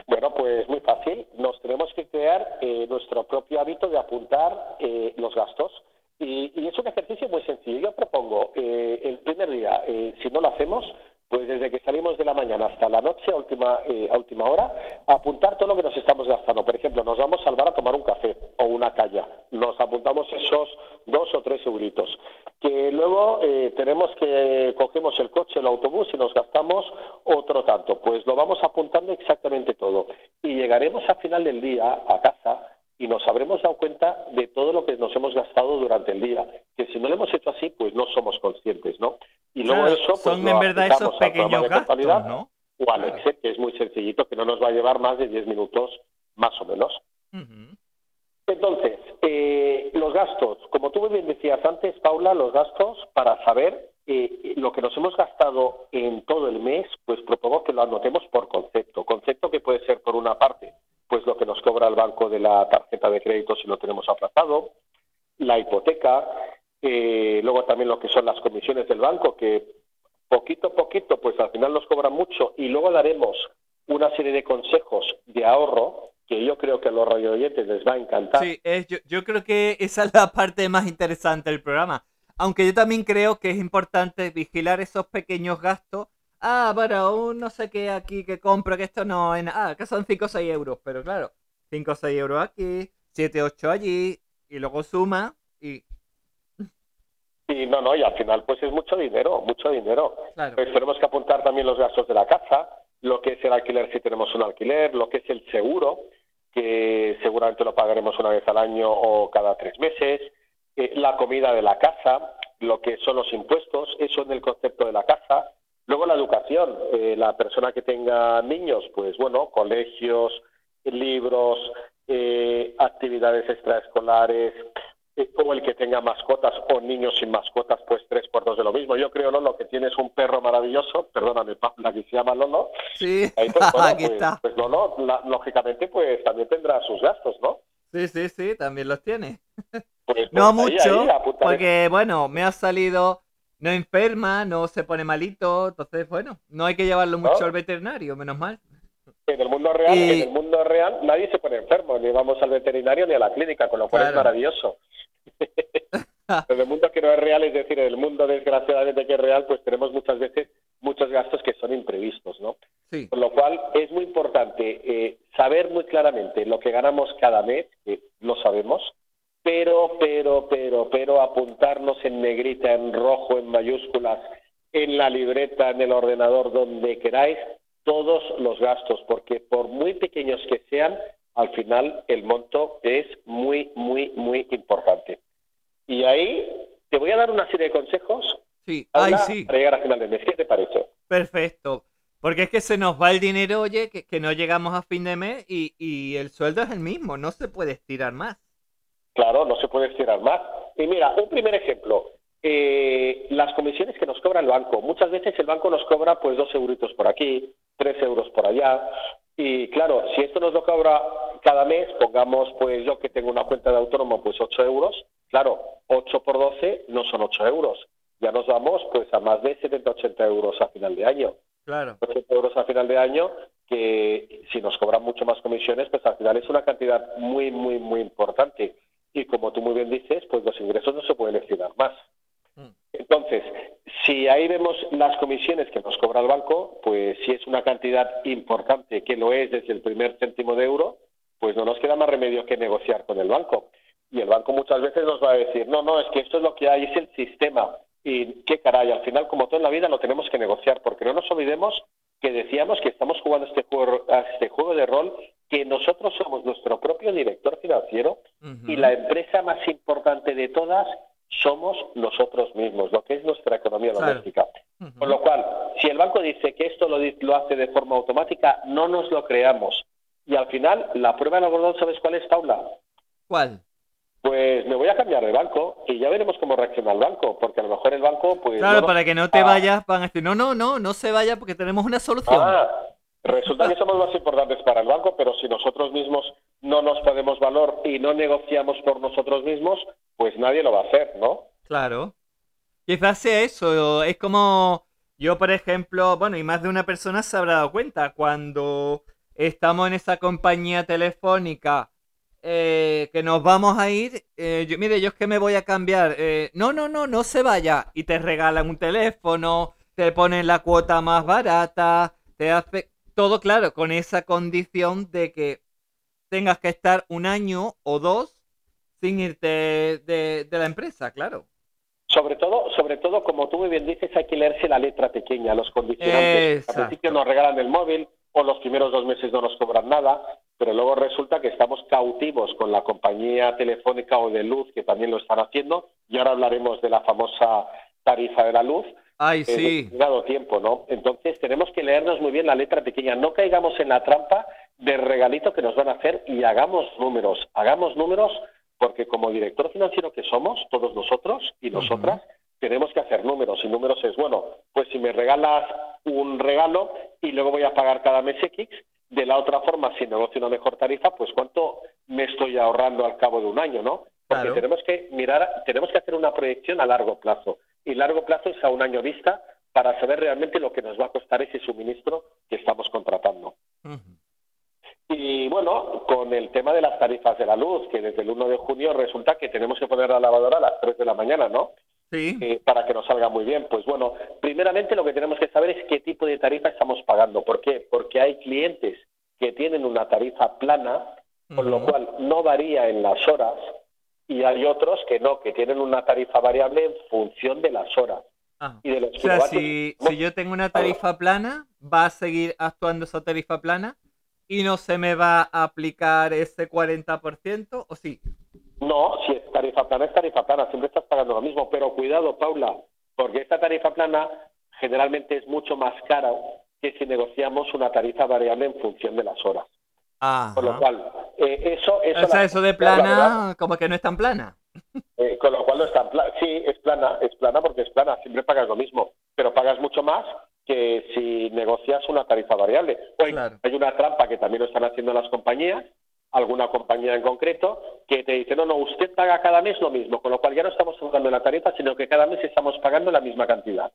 Bueno, pues muy fácil. Nos tenemos que crear eh, nuestro propio hábito de apuntar eh, los gastos. Y, y es un ejercicio muy sencillo. Yo propongo eh, el primer día, eh, si no lo hacemos, pues desde que salimos de la mañana hasta la noche, a última, eh, a última hora, apuntar todo lo que nos estamos gastando. Por ejemplo, nos vamos al bar a tomar un café o una calla. Nos apuntamos esos dos o tres euritos. Que luego eh, tenemos que cogemos el coche, el autobús y nos gastamos otro tanto. Pues lo vamos apuntando exactamente todo. Y llegaremos al final del día a casa y nos habremos dado cuenta de todo lo que nos hemos gastado durante el día. Que si no lo hemos hecho así, pues no somos conscientes, ¿no? Y luego Claro, eso, pues, son en verdad esos pequeños gastos, ¿no? o al Excel, que es muy sencillito, que no nos va a llevar más de 10 minutos, más o menos. Entonces, eh, los gastos, como tú muy bien decías antes, Paula, los gastos para saber eh, lo que nos hemos gastado en todo el mes, pues propongo que lo anotemos por concepto. Concepto que puede ser, por una parte, pues lo que nos cobra el banco de la tarjeta de crédito si lo tenemos aplazado, la hipoteca, eh, luego también lo que son las comisiones del banco, que poquito a poquito, pues al final nos cobran mucho y luego daremos una serie de consejos de ahorro que yo creo que a los radio oyentes les va a encantar. Sí, yo creo que esa es la parte más interesante del programa. Aunque yo también creo que es importante vigilar esos pequeños gastos. Ah, bueno, un no sé qué aquí que compro, que esto no es nada. Ah, que son 5 o 6 euros. Pero claro, 5 o 6 euros aquí, 7 o 8 allí. Y luego suma y... Y no, no, y al final pues es mucho dinero, mucho dinero. Claro. Pues tenemos que apuntar también los gastos de la casa, lo que es el alquiler si tenemos un alquiler, lo que es el seguro, que seguramente lo pagaremos una vez al año o cada tres meses, eh, la comida de la casa, lo que son los impuestos, eso en el concepto de la casa, Luego la educación, eh, la persona que tenga niños, pues bueno, colegios, libros, eh, actividades extraescolares, eh, o el que tenga mascotas o niños sin mascotas, pues tres cuartos de lo mismo. Yo creo, Lolo, que tienes un perro maravilloso, perdóname, Paula, que se llama Lolo. Sí, Ahí, pues, bueno, aquí pues- está. Pues Lolo, la- lógicamente, pues también tendrá sus gastos, ¿no? Sí, sí, sí, también los tiene. Pues, No pues, ahí, mucho, ahí, porque bueno, me ha salido, no enferma, no se pone malito, entonces bueno, no hay que llevarlo mucho ¿No? al veterinario, menos mal. En el mundo real, Y- en el mundo real nadie se pone enfermo, ni vamos al veterinario ni a la clínica, con lo cual es Claro. maravilloso. en el mundo que no es real, es decir, en el mundo desgraciadamente que es real, pues tenemos muchas veces muchos gastos que son imprevistos, ¿no? Sí, Con lo cual es muy importante eh, saber muy claramente lo que ganamos cada mes, que lo sabemos, pero, pero, pero, pero apuntarnos en negrita, en rojo, en mayúsculas, en la libreta, en el ordenador, donde queráis, todos los gastos, porque por muy pequeños que sean, al final el monto es muy, muy, muy importante. Y ahí te voy a dar una serie de consejos sí, ay sí, para llegar a final de mes. ¿Qué te parece? perfecto. Porque es que se nos va el dinero, oye, que, que no llegamos a fin de mes y, y el sueldo es el mismo, no se puede estirar más. Claro, no se puede estirar más. Y mira, un primer ejemplo. eh, las comisiones que nos cobra el banco. Muchas veces el banco nos cobra pues dos euritos por aquí, tres euros por allá. Y claro, si esto nos lo cobra cada mes, pongamos pues yo que tengo una cuenta de autónomo pues 8 euros, claro, 8 por 12 no son 8 euros. Ya nos vamos pues a más de 70, 80 euros a final de año. Claro, 80 euros a final de año, que si nos cobran mucho más comisiones, pues al final es una cantidad muy, muy, muy importante. Y como tú muy bien dices, pues los ingresos no se pueden estirar más. Mm. Entonces, si ahí vemos las comisiones que nos cobra el banco, pues si es una cantidad importante, que lo es desde el primer céntimo de euro, pues no nos queda más remedio que negociar con el banco. Y el banco muchas veces nos va a decir, no, no, es que esto es lo que hay, es el sistema. Y qué caray, al final, como todo en la vida, lo tenemos que negociar, porque no nos olvidemos que decíamos que estamos jugando este juego, a este juego de rol, que nosotros somos nuestro propio director financiero y la empresa más importante de todas somos nosotros mismos, lo que es nuestra economía Claro. doméstica. ujú. Con lo cual, si el banco dice que esto lo, lo hace de forma automática, no nos lo creamos. Y al final, la prueba del algodón, ¿sabes cuál es, Paula? ¿Cuál? Pues me voy a cambiar de banco y ya veremos cómo reacciona el banco, porque a lo mejor el banco, pues... Claro, no para que no te Ah. vayas, van a decir, no, no, no, no se vaya porque tenemos una solución. Ah, resulta que somos más importantes para el banco, pero si nosotros mismos no nos ponemos valor y no negociamos por nosotros mismos, pues nadie lo va a hacer, ¿no? Claro. Quizás sea eso. Es como yo, por ejemplo, bueno, y más de una persona se habrá dado cuenta cuando estamos en esa compañía telefónica eh, que nos vamos a ir. eh, yo, mire, yo es que me voy a cambiar. eh, no, no, no, no se vaya. Y te regalan un teléfono, te ponen la cuota más barata, te hace todo claro con esa condición de que tengas que estar un año o dos sin irte de, de la empresa, claro. Sobre todo, sobre todo, como tú muy bien dices, hay que leerse la letra pequeña, los condicionantes. Exacto. Al principio nos regalan el móvil o los primeros dos meses no nos cobran nada, pero luego resulta que estamos cautivos con la compañía telefónica o de luz, que también lo están haciendo, y ahora hablaremos de la famosa tarifa de la luz. Ay, eh, sí. determinado tiempo, ¿no? Entonces tenemos que leernos muy bien la letra pequeña, no caigamos en la trampa del regalito que nos van a hacer y hagamos números, hagamos números porque como director financiero que somos, todos nosotros y nosotras, tenemos que hacer números y números es, bueno, pues si me regalas un regalo y luego voy a pagar cada mes X, de la otra forma, si negocio una mejor tarifa, pues cuánto me estoy ahorrando al cabo de un año, ¿no? Porque Claro. tenemos que mirar, tenemos que hacer una proyección a largo plazo. Y largo plazo es a un año vista para saber realmente lo que nos va a costar ese suministro que estamos contratando. Y bueno, con el tema de las tarifas de la luz, que desde el 1 de junio resulta que tenemos que poner la lavadora a las 3 de la mañana, ¿no? Sí. Eh, para que nos salga muy bien. Pues bueno, primeramente lo que tenemos que saber es qué tipo de tarifa estamos pagando. ¿Por qué? Porque hay clientes que tienen una tarifa plana, con lo cual no varía en las horas, y hay otros que no, que tienen una tarifa variable en función de las horas Ah. y de los O sea, si, si yo tengo una tarifa plana, va a seguir actuando esa tarifa plana y no se me va a aplicar ese 40%, ¿o sí? No, si es tarifa plana, es tarifa plana, siempre estás pagando lo mismo. Pero cuidado, Paula, porque esta tarifa plana generalmente es mucho más cara que si negociamos una tarifa variable en función de las horas. Ah. Con lo cual, eh, eso, eso, O sea, la- eso de verdad, plana, como que no es tan plana. eh, con lo cual no es tan plana. Sí, es plana, es plana porque es plana, siempre pagas lo mismo, pero pagas mucho más que si negocias una tarifa variable. O hay, Claro. hay una trampa que también lo están haciendo las compañías, alguna compañía en concreto, que te dice, no, no, usted paga cada mes lo mismo, con lo cual ya no estamos pagando la tarifa, sino que cada mes estamos pagando la misma cantidad.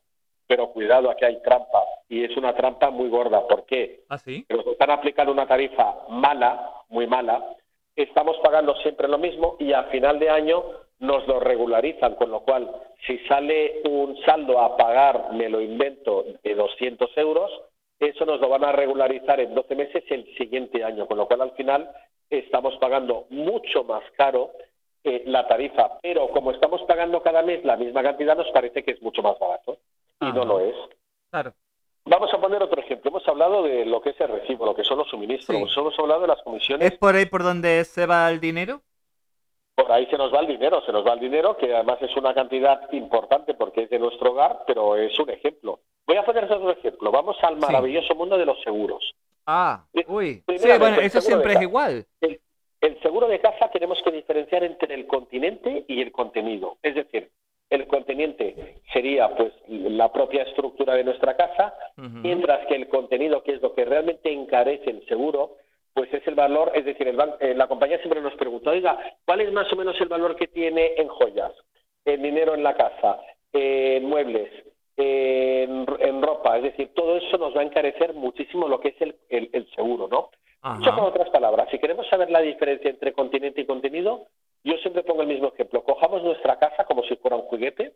Pero cuidado, aquí hay trampa, y es una trampa muy gorda. ¿Por qué? ¿Ah, sí? que nos están aplicando una tarifa mala, muy mala, estamos pagando siempre lo mismo y a final de año nos lo regularizan, con lo cual si sale un saldo a pagar, me lo invento, de 200 euros, eso nos lo van a regularizar en 12 meses el siguiente año, con lo cual al final estamos pagando mucho más caro eh, la tarifa, pero como estamos pagando cada mes la misma cantidad, nos parece que es mucho más barato y no lo es. Claro. Vamos a poner otro ejemplo. Hemos hablado de lo que es el recibo, lo que son los suministros. Sí. Hemos hablado de las comisiones. ¿Es por ahí por donde se va el dinero? Por ahí se nos va el dinero, se nos va el dinero, que además es una cantidad importante porque es de nuestro hogar, pero es un ejemplo. Voy a poner otro ejemplo. Vamos al maravilloso mundo de los seguros. Ah, uy. Sí, bueno, eso siempre es igual. El, el seguro de casa tenemos que diferenciar entre el continente y el contenido. Es decir, el continente sería pues la propia estructura de nuestra casa, mientras que el contenido, que es lo que realmente encarece el seguro, pues es el valor, es decir, el eh, la compañía siempre nos pregunta, oiga, ¿cuál es más o menos el valor que tiene en joyas, en dinero en la casa, en muebles, en, en ropa? Es decir, todo eso nos va a encarecer muchísimo lo que es el, el- el seguro, ¿no? Dicho con otras palabras, si queremos saber la diferencia entre continente y contenido, yo siempre pongo el mismo ejemplo. Cojamos nuestra casa como si fuera un juguete,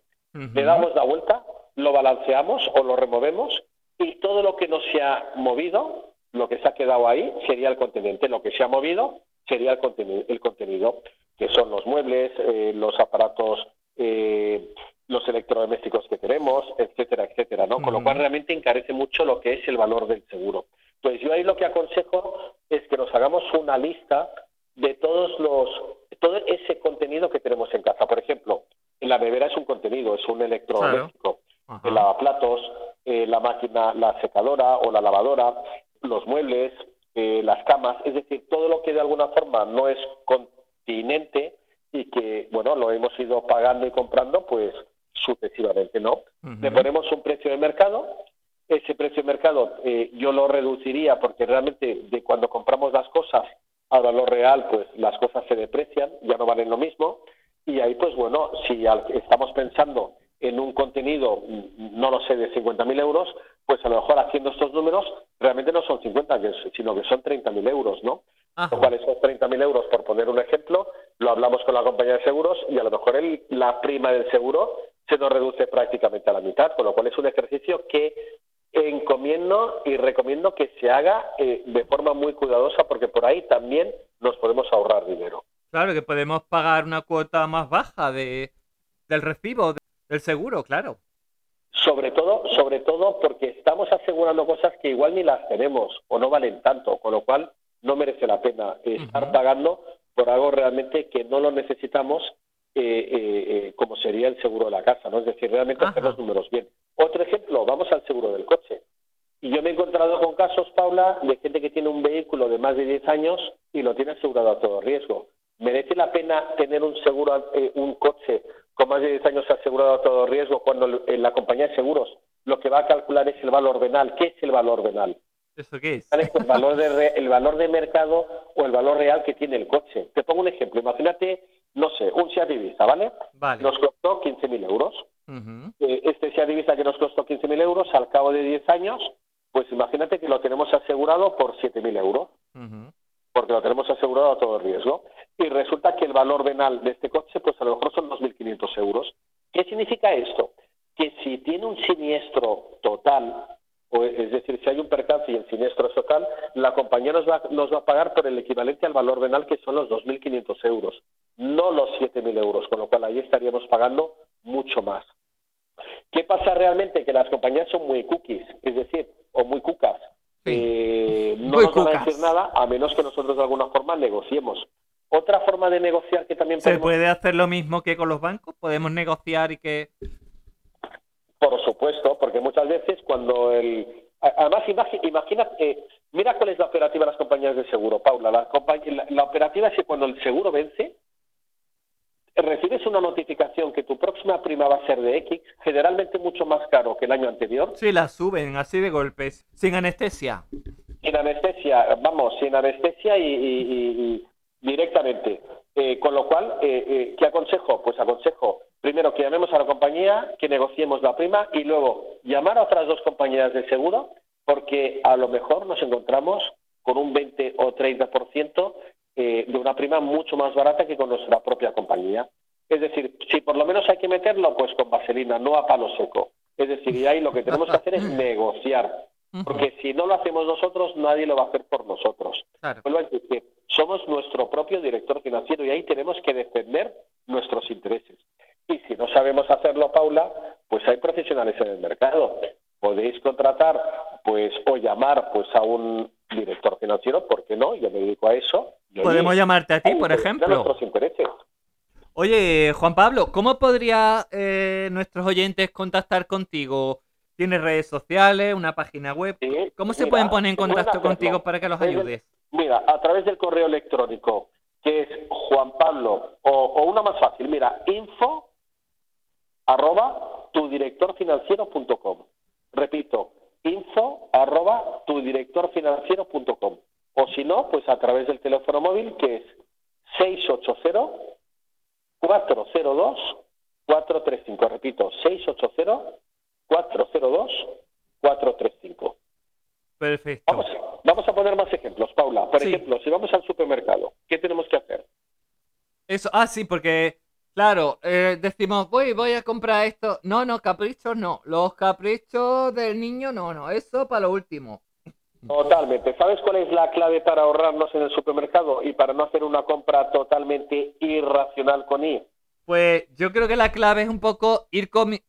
le damos la vuelta, lo balanceamos o lo removemos y todo lo que no se ha movido, lo que se ha quedado ahí, sería el continente. Lo que se ha movido sería el contenido, el contenido que son los muebles, eh, los aparatos, eh, los electrodomésticos que tenemos, etcétera, etcétera, ¿no? Con lo Ujú. cual realmente encarece mucho lo que es el valor del seguro. Pues yo ahí lo que aconsejo es que nos hagamos una lista de todos los todo ese contenido que tenemos en casa. Por ejemplo, la nevera es un contenido, es un electrodoméstico. El lavaplatos, eh, la máquina, la secadora o la lavadora, los muebles, eh, las camas, es decir, todo lo que de alguna forma no es continente y que, bueno, lo hemos ido pagando y comprando, pues sucesivamente, ¿no? Le ponemos un precio de mercado, ese precio de mercado eh, yo lo reduciría porque realmente de cuando compramos las cosas al valor real, pues las cosas se deprecian, ya no valen lo mismo, y ahí pues bueno, si al- estamos pensando en un contenido, no lo sé, de 50.000 euros, pues a lo mejor haciendo estos números realmente no son 50, que es- sino que son 30.000 euros, ¿no? Ajá. Lo cual esos 30.000 euros, por poner un ejemplo, lo hablamos con la compañía de seguros y a lo mejor el- la prima del seguro se nos reduce prácticamente a la mitad, con lo cual es un ejercicio que encomiendo y recomiendo que se haga eh, de forma muy cuidadosa porque por ahí también nos podemos ahorrar dinero. Claro, que podemos pagar una cuota más baja de, del recibo, de- del seguro, claro. Sobre todo, sobre todo porque estamos asegurando cosas que igual ni las tenemos o no valen tanto, con lo cual no merece la pena estar Ujú. pagando por algo realmente que no lo necesitamos, eh, eh, eh, como sería el seguro de la casa, ¿no? Es decir, realmente hacer Ajá. los números bien. Otro ejemplo, vamos al seguro del coche. Y yo me he encontrado con casos, Paula, de gente que tiene un vehículo de más de 10 años y lo tiene asegurado a todo riesgo. ¿Merece la pena tener un seguro, eh, un coche con más de 10 años asegurado a todo riesgo cuando la compañía de seguros lo que va a calcular es el valor venal? ¿Qué es el valor venal? ¿Eso qué es? El valor, de re- el valor de mercado o el valor real que tiene el coche. Te pongo un ejemplo. Imagínate, no sé, un Seat Ibiza, ¿vale? Vale. Nos costó 15.000 euros. Eh, este Seat Ibiza que nos costó 15.000 euros, al cabo de 10 años, pues imagínate que lo tenemos asegurado por 7.000 euros, porque lo tenemos asegurado a todo riesgo. Y resulta que el valor venal de este coche, pues a lo mejor son 2.500 euros. ¿Qué significa esto? Que si tiene un siniestro total, o es decir, si hay un percance y el siniestro es total, la compañía nos va, nos va a pagar por el equivalente al valor venal, que son los 2.500 euros, no los 7.000 euros, con lo cual ahí estaríamos pagando mucho más. ¿Qué pasa realmente? Que las compañías son muy cookies, es decir, o muy cucas. Sí. Eh, no Muy nos van a cucas. decir nada a menos que nosotros de alguna forma negociemos. Otra forma de negociar que también ¿Se podemos- puede hacer lo mismo que con los bancos? ¿Podemos negociar y que Por supuesto, porque muchas veces cuando el... Además, imagi- imagina, eh, mira cuál es la operativa de las compañías de seguro, Paula. La, la- la operativa es que cuando el seguro vence, recibes una notificación que tu próxima prima va a ser de X, generalmente mucho más caro que el año anterior, Sí, la suben así de golpes, sin anestesia. sin anestesia, vamos, sin anestesia y, y- y- y directamente. Eh, con lo cual, eh, eh, ¿qué aconsejo? Pues aconsejo primero que llamemos a la compañía, que negociemos la prima y luego llamar a otras dos compañías de seguro, porque a lo mejor nos encontramos con un 20 o 30% eh, de una prima mucho más barata que con nuestra propia compañía. Es decir, si por lo menos hay que meterlo, pues con vaselina, no a palo seco. Es decir, y ahí lo que tenemos que hacer es negociar. Porque si no lo hacemos nosotros, nadie lo va a hacer por nosotros. Claro. Vuelvo a insistir, somos nuestro propio director financiero y ahí tenemos que defender nuestros intereses. Y si no sabemos hacerlo, Paula, pues hay profesionales en el mercado. Podéis contratar, pues, o llamar, pues, a un director financiero, ¿por qué no? Yo me dedico a eso. Podemos llamarte a ti, por ejemplo. Nuestros intereses. Oye, Juan Pablo, ¿cómo podría eh, nuestros oyentes contactar contigo? ¿Tienes redes sociales, una página web? Sí, ¿Cómo se mira, pueden poner en contacto contigo para que los ayudes? Mira, a través del correo electrónico, que es Juan Pablo, o, o una más fácil, mira, info arroba tudirectorfinanciero.com. Repito, info arroba tudirectorfinanciero.com. O si no, pues a través del teléfono móvil que es 680 402 435. Repito, 680 402 435. Perfecto. Vamos, vamos a poner más ejemplos, Paula. Por Sí. ejemplo, si vamos al supermercado, ¿qué tenemos que hacer? Eso, ah, sí, porque, claro, eh, decimos, voy, voy a comprar esto. No, no, caprichos no. Los caprichos del niño, no, no. Eso para lo último. Totalmente. ¿Sabes cuál es la clave para ahorrarnos en el supermercado y para no hacer una compra totalmente irracional con I? Pues yo creo que la clave es un poco ir,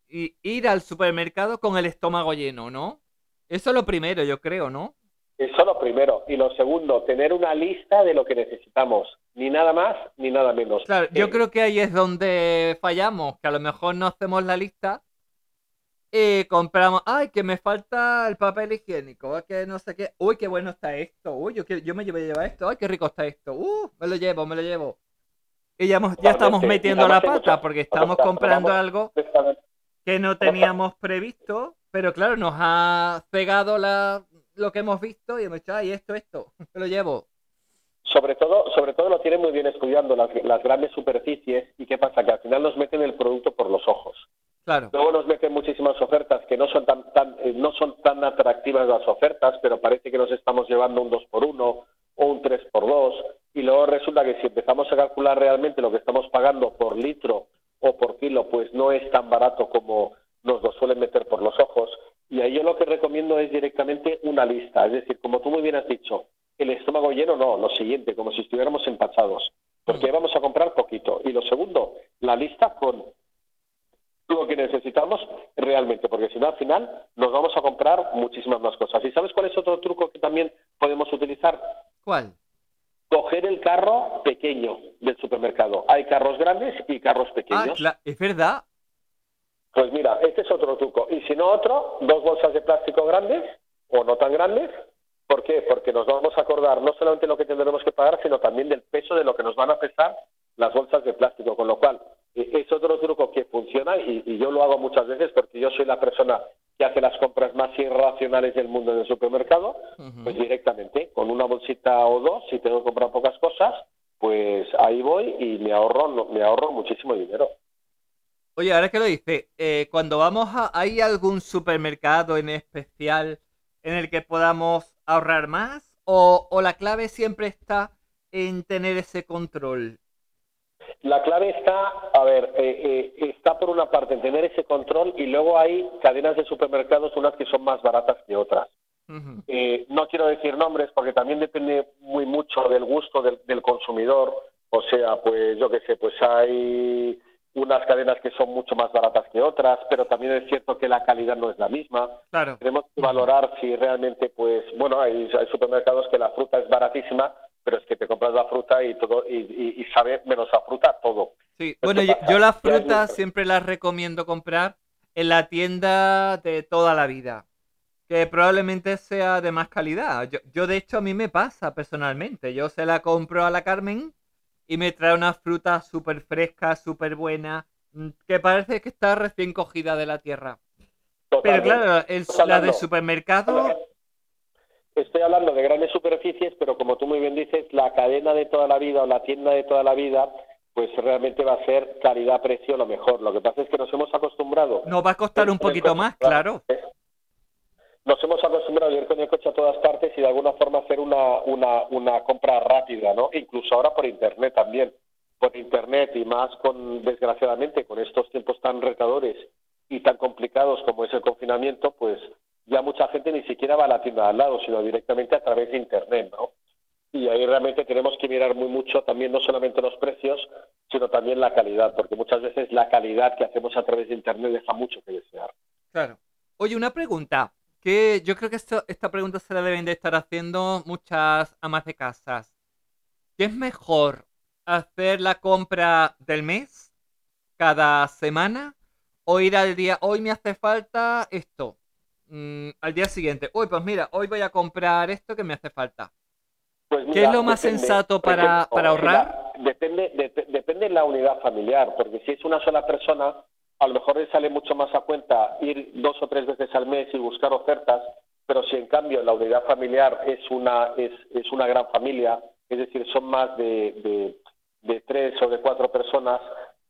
i- ir al supermercado con el estómago lleno, ¿no? Eso es lo primero, yo creo, ¿no? Eso lo primero. Y lo segundo, tener una lista de lo que necesitamos. Ni nada más, ni nada menos. Claro, yo Eh, creo que ahí es donde fallamos, que a lo mejor no hacemos la lista y compramos, ay, que me falta el papel higiénico, que no sé qué, uy, qué bueno está esto, uy, yo, yo me llevo a llevar esto, ay, qué rico está esto, uh, me lo llevo, me lo llevo. Y ya, hemos- ya estamos metiendo la pata porque estamos comprando algo que no teníamos previsto, pero claro, nos ha cegado la, lo que hemos visto y hemos dicho, ay, esto, esto, me lo llevo. Sobre todo, sobre todo lo tienen muy bien estudiando las, las grandes superficies y qué pasa que al final nos meten el producto por los ojos. Claro, Luego nos meten muchísimas ofertas que no son tan, tan eh, no son tan atractivas las ofertas, pero parece que nos estamos llevando un 2 por 1 o un 3 por 2 y luego resulta que si empezamos a calcular realmente lo que estamos pagando por litro o por kilo, pues no es tan barato como nos lo suelen meter por los ojos. Y ahí yo lo que recomiendo es directamente una lista, es decir, como tú muy bien has dicho, el estómago lleno no, lo siguiente, como si estuviéramos empachados, porque ahí vamos a comprar poquito. Y lo segundo, la lista con lo que necesitamos realmente, porque si no al final nos vamos a comprar muchísimas más cosas. ¿Y sabes cuál es otro truco que también podemos utilizar? ¿cuál? Coger el carro pequeño del supermercado. Hay carros grandes y carros Ah, pequeños. cla- es verdad, Pues mira, este es otro truco. Y si no otro, dos bolsas de plástico grandes o no tan grandes. ¿Por qué? Porque nos vamos a acordar no solamente lo que tendremos que pagar, sino también del peso de lo que nos van a pesar las bolsas de plástico. Con lo cual, eh, es otro truco que funciona y, y yo lo hago muchas veces porque yo soy la persona que hace las compras más irracionales del mundo en el supermercado. Pues directamente, con una bolsita o dos, si tengo que comprar pocas cosas, pues ahí voy y me ahorro, me ahorro muchísimo dinero. Oye, ahora que lo dice, eh, cuando vamos a... ¿Hay algún supermercado en especial en el que podamos ahorrar más? ¿O, o la clave siempre está en tener ese control? La clave está, a ver, eh, eh, está por una parte en tener ese control y luego hay cadenas de supermercados, unas que son más baratas que otras. Eh, no quiero decir nombres porque también depende muy mucho del gusto del, del consumidor. O sea, pues yo qué sé, pues hay unas cadenas que son mucho más baratas que otras, pero también es cierto que la calidad no es la misma. Claro. Tenemos que valorar si realmente, pues, bueno, hay, hay supermercados que la fruta es baratísima, pero es que te compras la fruta y todo y, y- y sabe menos a fruta todo. Sí, Pues, bueno, ¿qué yo, las frutas siempre las recomiendo comprar en la tienda de toda la vida, que probablemente sea de más calidad. Yo, yo, de hecho a mí me pasa personalmente, yo se la compro a la Carmen y me trae una fruta súper fresca, súper buena, mm, que parece que está recién cogida de la tierra. Pero claro, el- Estamos la de supermercado, Estoy hablando de grandes superficies, pero como tú muy bien dices, la cadena de toda la vida o la tienda de toda la vida, pues realmente va a ser calidad-precio lo mejor. Lo que pasa es que nos hemos acostumbrado. nos va a costar un poquito más, claro. Nos hemos acostumbrado a ir con el coche a todas partes y de alguna forma hacer una, una, una compra rápida, ¿no? Incluso ahora por Internet también. Por Internet y más con, desgraciadamente, con estos tiempos tan retadores y tan complicados como es el confinamiento, pues ya mucha gente ni siquiera va a la tienda al lado, sino directamente a través de Internet, ¿no? Y ahí realmente tenemos que mirar muy mucho también no solamente los precios, sino también la calidad, porque muchas veces la calidad que hacemos a través de Internet deja mucho que desear. Claro. Oye, una pregunta. Que yo creo que esto- esta pregunta se la deben de estar haciendo muchas amas de casas. ¿Qué es mejor hacer la compra del mes cada semana o ir al día, hoy me hace falta esto? Mm, al día siguiente, uy, pues mira, hoy voy a comprar esto que me hace falta. Pues ¿Qué es lo más depende. sensato para- para ahorrar? mira, depende, de- depende de la unidad familiar, porque si es una sola persona, a lo mejor le sale mucho más a cuenta ir dos o tres veces al mes y buscar ofertas, pero si en cambio la unidad familiar es una, es, es una gran familia, es decir, son más de, de, de tres o de cuatro personas,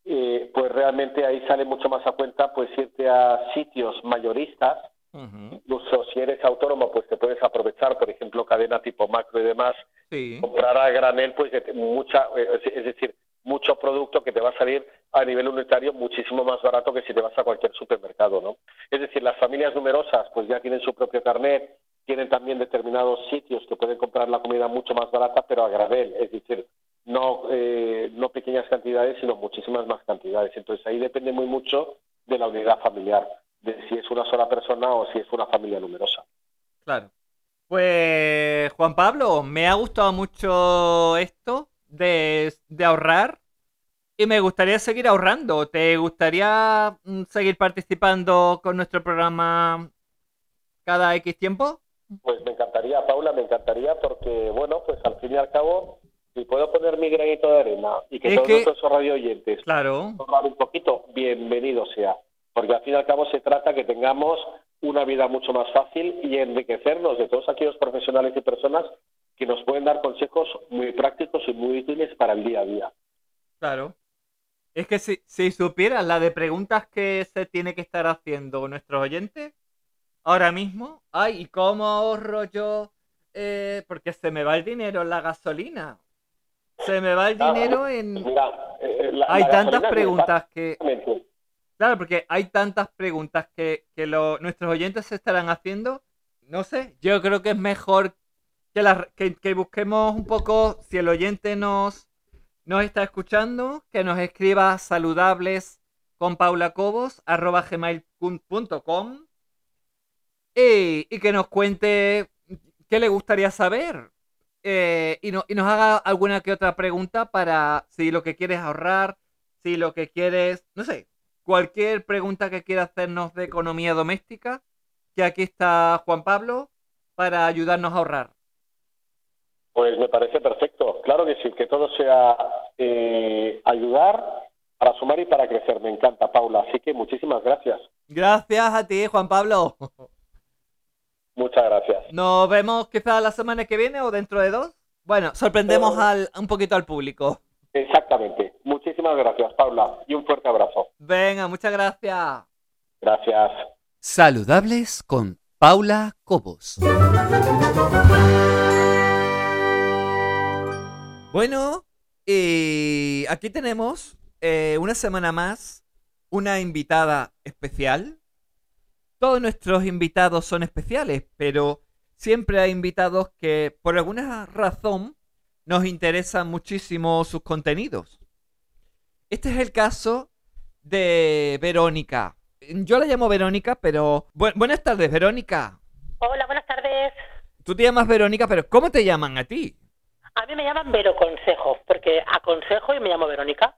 eh, pues realmente ahí sale mucho más a cuenta pues irte a sitios mayoristas Incluso si eres autónomo, pues te puedes aprovechar, por ejemplo, cadena tipo macro y demás, Sí, comprar a granel, pues mucha, es- es decir, mucho producto que te va a salir a nivel unitario muchísimo más barato que si te vas a cualquier supermercado, ¿no? Es decir, las familias numerosas, pues ya tienen su propio carnet, tienen también determinados sitios que pueden comprar la comida mucho más barata, pero a granel, es decir, no, eh, no pequeñas cantidades, sino muchísimas más cantidades. Entonces ahí depende muy mucho de la unidad familiar, de si es una sola persona o si es una familia numerosa. claro. Pues, Juan Pablo, me ha gustado mucho esto de, de ahorrar y me gustaría seguir ahorrando. ¿Te gustaría mm, seguir participando con nuestro programa cada X tiempo? Pues me encantaría, Paula, me encantaría porque, bueno, pues al fin y al cabo, si puedo poner mi granito de arena y que Es todos que- nuestros radio oyentes Claro, un poquito, bienvenido sea. Porque al fin y al cabo se trata que tengamos una vida mucho más fácil y enriquecernos de todos aquellos profesionales y personas que nos pueden dar consejos muy prácticos y muy útiles para el día a día. claro. Es que si, si supieras la de preguntas que se tiene que estar haciendo nuestros oyentes ahora mismo, ay, ¿y cómo ahorro yo? Eh, porque se me va el dinero en la gasolina. Se me va el dinero en... Mira, eh, la- Hay la tantas preguntas que... Claro, porque hay tantas preguntas que, nuestros oyentes se estarán haciendo. No sé, yo creo que es mejor que, busquemos un poco, si el oyente nos, está escuchando, que nos escriba saludables y, que nos cuente qué le gustaría saber. eh, y nos haga alguna que otra pregunta para si lo que quieres ahorrar, si lo que quieres, no sé, cualquier pregunta que quiera hacernos de economía doméstica, que aquí está Juan Pablo para ayudarnos a ahorrar. Pues me parece perfecto. Claro que sí, que todo sea eh, ayudar para sumar y para crecer. Me encanta, Paula. Así que muchísimas gracias. Gracias a ti, Juan Pablo. Muchas gracias. Nos vemos quizás la semana que viene o dentro de dos. Bueno, sorprendemos Eh. al, un poquito al público. Exactamente. Muchísimas gracias, Paula. Y un fuerte abrazo. Venga, muchas gracias. Gracias. Saludables con Paula Cobos. Bueno, y aquí tenemos eh, una semana más una invitada especial. Todos nuestros invitados son especiales, pero siempre hay invitados que por alguna razón nos interesan muchísimo sus contenidos. Este es el caso de Verónica. Yo la llamo Verónica, pero... Bu- buenas tardes, Verónica. Hola, buenas tardes. Tú te llamas Verónica, pero ¿cómo te llaman a ti? A mí me llaman Vero Consejo, porque aconsejo y me llamo Verónica.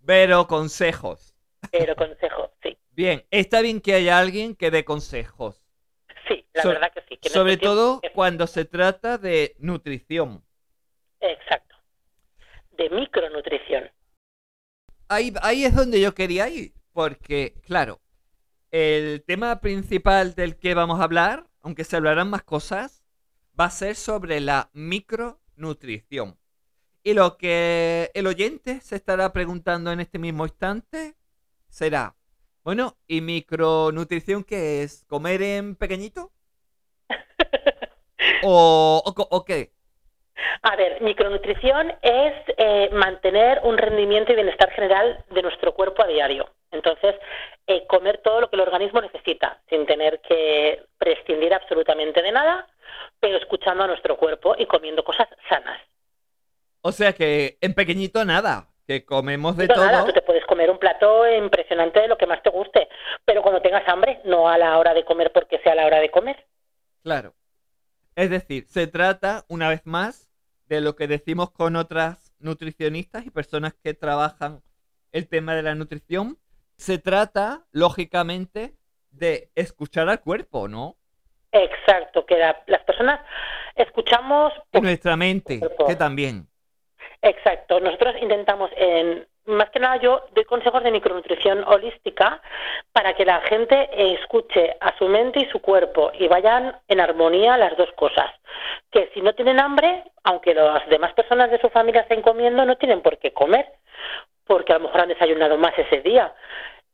Vero Consejos. Vero Consejo, sí. Bien, está bien que haya alguien que dé consejos. Sí, la So- verdad que sí. que Sobre este tiempo- todo cuando se trata de nutrición. Exacto. De micronutrición. Ahí, ahí es donde yo quería ir. Porque, claro, el tema principal del que vamos a hablar, aunque se hablarán más cosas, va a ser sobre la micronutrición. Y lo que el oyente se estará preguntando en este mismo instante será, bueno, ¿y micronutrición qué es? ¿Comer en pequeñito? ¿O, o o qué? A ver, micronutrición es eh, mantener un rendimiento y bienestar general de nuestro cuerpo a diario. Entonces, eh, comer todo lo que el organismo necesita, sin tener que prescindir absolutamente de nada, pero escuchando a nuestro cuerpo y comiendo cosas sanas. O sea que en pequeñito nada, que comemos de No, nada, todo. tú te puedes comer un plato impresionante de lo que más te guste, pero cuando tengas hambre, no a la hora de comer porque sea la hora de comer. Claro. Es decir, se trata, una vez más, de lo que decimos con otras nutricionistas y personas que trabajan el tema de la nutrición. Se trata, lógicamente, de escuchar al cuerpo, ¿no? Exacto, que la- las personas escuchamos Y nuestra mente, que también. Exacto. Nosotros intentamos, en, más que nada yo doy consejos de micronutrición holística para que la gente escuche a su mente y su cuerpo y vayan en armonía las dos cosas. Que si no tienen hambre, aunque las demás personas de su familia estén comiendo, no tienen por qué comer, porque a lo mejor han desayunado más ese día.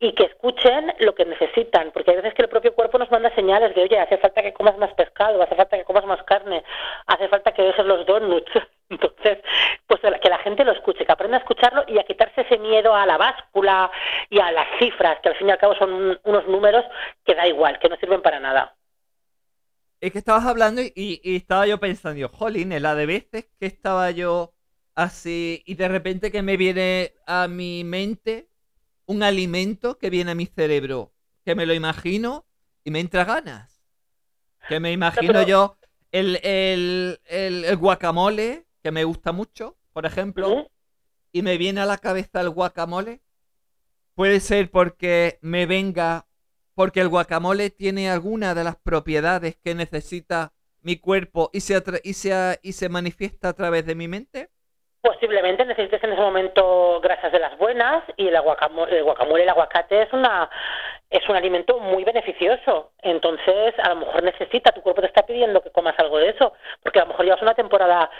Y que escuchen lo que necesitan, porque hay veces que el propio cuerpo nos manda señales de, oye, hace falta que comas más pescado, hace falta que comas más carne, hace falta que dejes los donuts. Entonces, pues que la gente lo escuche, que aprenda a escucharlo y a quitarse ese miedo a la báscula y a las cifras, que al fin y al cabo son un- unos números que da igual, que no sirven para nada. Es que estabas hablando y, y estaba yo pensando, yo, jolín, la de veces que estaba yo así y de repente que me viene a mi mente un alimento que viene a mi cerebro, que me lo imagino y me entra ganas. Que me imagino pero- yo el, el, el- el guacamole, que me gusta mucho, por ejemplo, ¿Mm? y me viene a la cabeza el guacamole. Puede ser porque me venga, porque el guacamole tiene alguna de las propiedades que necesita mi cuerpo y se, y se, y se manifiesta a través de mi mente. Posiblemente necesites en ese momento grasas de las buenas y el guacamole, el guacamole, el aguacate es una es un alimento muy beneficioso. Entonces, a lo mejor necesita, tu cuerpo te está pidiendo que comas algo de eso, porque a lo mejor llevas una temporada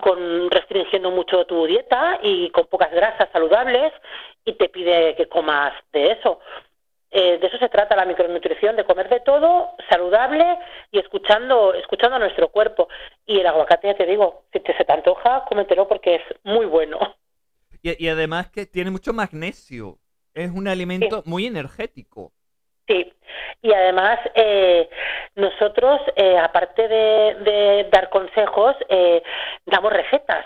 con restringiendo mucho tu dieta y con pocas grasas saludables y te pide que comas de eso. Eh, de eso se trata la micronutrición, de comer de todo, saludable y escuchando, escuchando a nuestro cuerpo. Y el aguacate, ya te digo, si te se te antoja, cómetelo porque es muy bueno. Y, y además que tiene mucho magnesio. Es un alimento muy energético. Sí, y además eh, nosotros, eh, aparte de, de dar consejos, eh, damos recetas.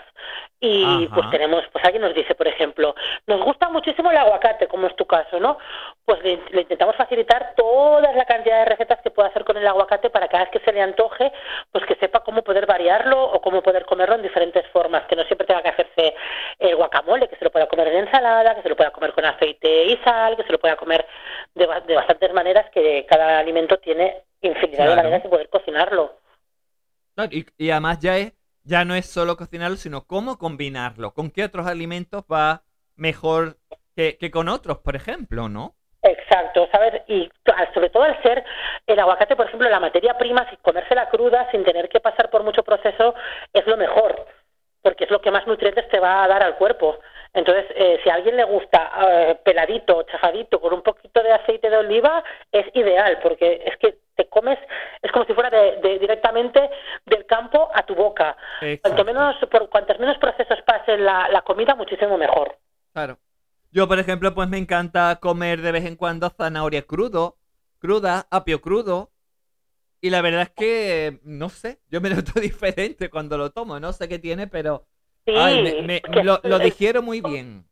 Y Ajá. pues tenemos, pues alguien nos dice, por ejemplo, nos gusta muchísimo el aguacate, como es tu caso, ¿no? Pues le, le intentamos facilitar toda la cantidad de recetas que pueda hacer con el aguacate para cada vez que se le antoje, pues que sepa cómo poder variarlo o cómo poder comerlo en diferentes formas, que no siempre tenga que hacerse el guacamole, que se lo pueda comer en ensalada, que se lo pueda comer con aceite y sal, que se lo pueda comer de, de bastantes maneras, que cada alimento tiene infinidad Claro. de maneras de poder cocinarlo. Y, y además ya, es, ya no es solo cocinarlo, sino cómo combinarlo. ¿Con qué otros alimentos va mejor que, que con otros, por ejemplo, no? Exacto, ¿sabes? Y sobre todo al ser el aguacate, por ejemplo, la materia prima, comérsela cruda sin tener que pasar por mucho proceso, es lo mejor, porque es lo que más nutrientes te va a dar al cuerpo. Entonces, eh, si a alguien le gusta eh, peladito, chafadito, con un poquito de aceite de oliva, es ideal, porque es que te comes, es como si fuera de, de- directamente del campo a tu boca. Cuanto menos, por cuantos menos procesos pase la, la comida, muchísimo mejor. Claro. Yo, por ejemplo, pues me encanta comer de vez en cuando zanahoria crudo, cruda, apio crudo. Y la verdad es que, no sé, yo me noto diferente cuando lo tomo. No sé qué tiene, pero Sí, ay, me- me- porque lo, lo digiero muy bien.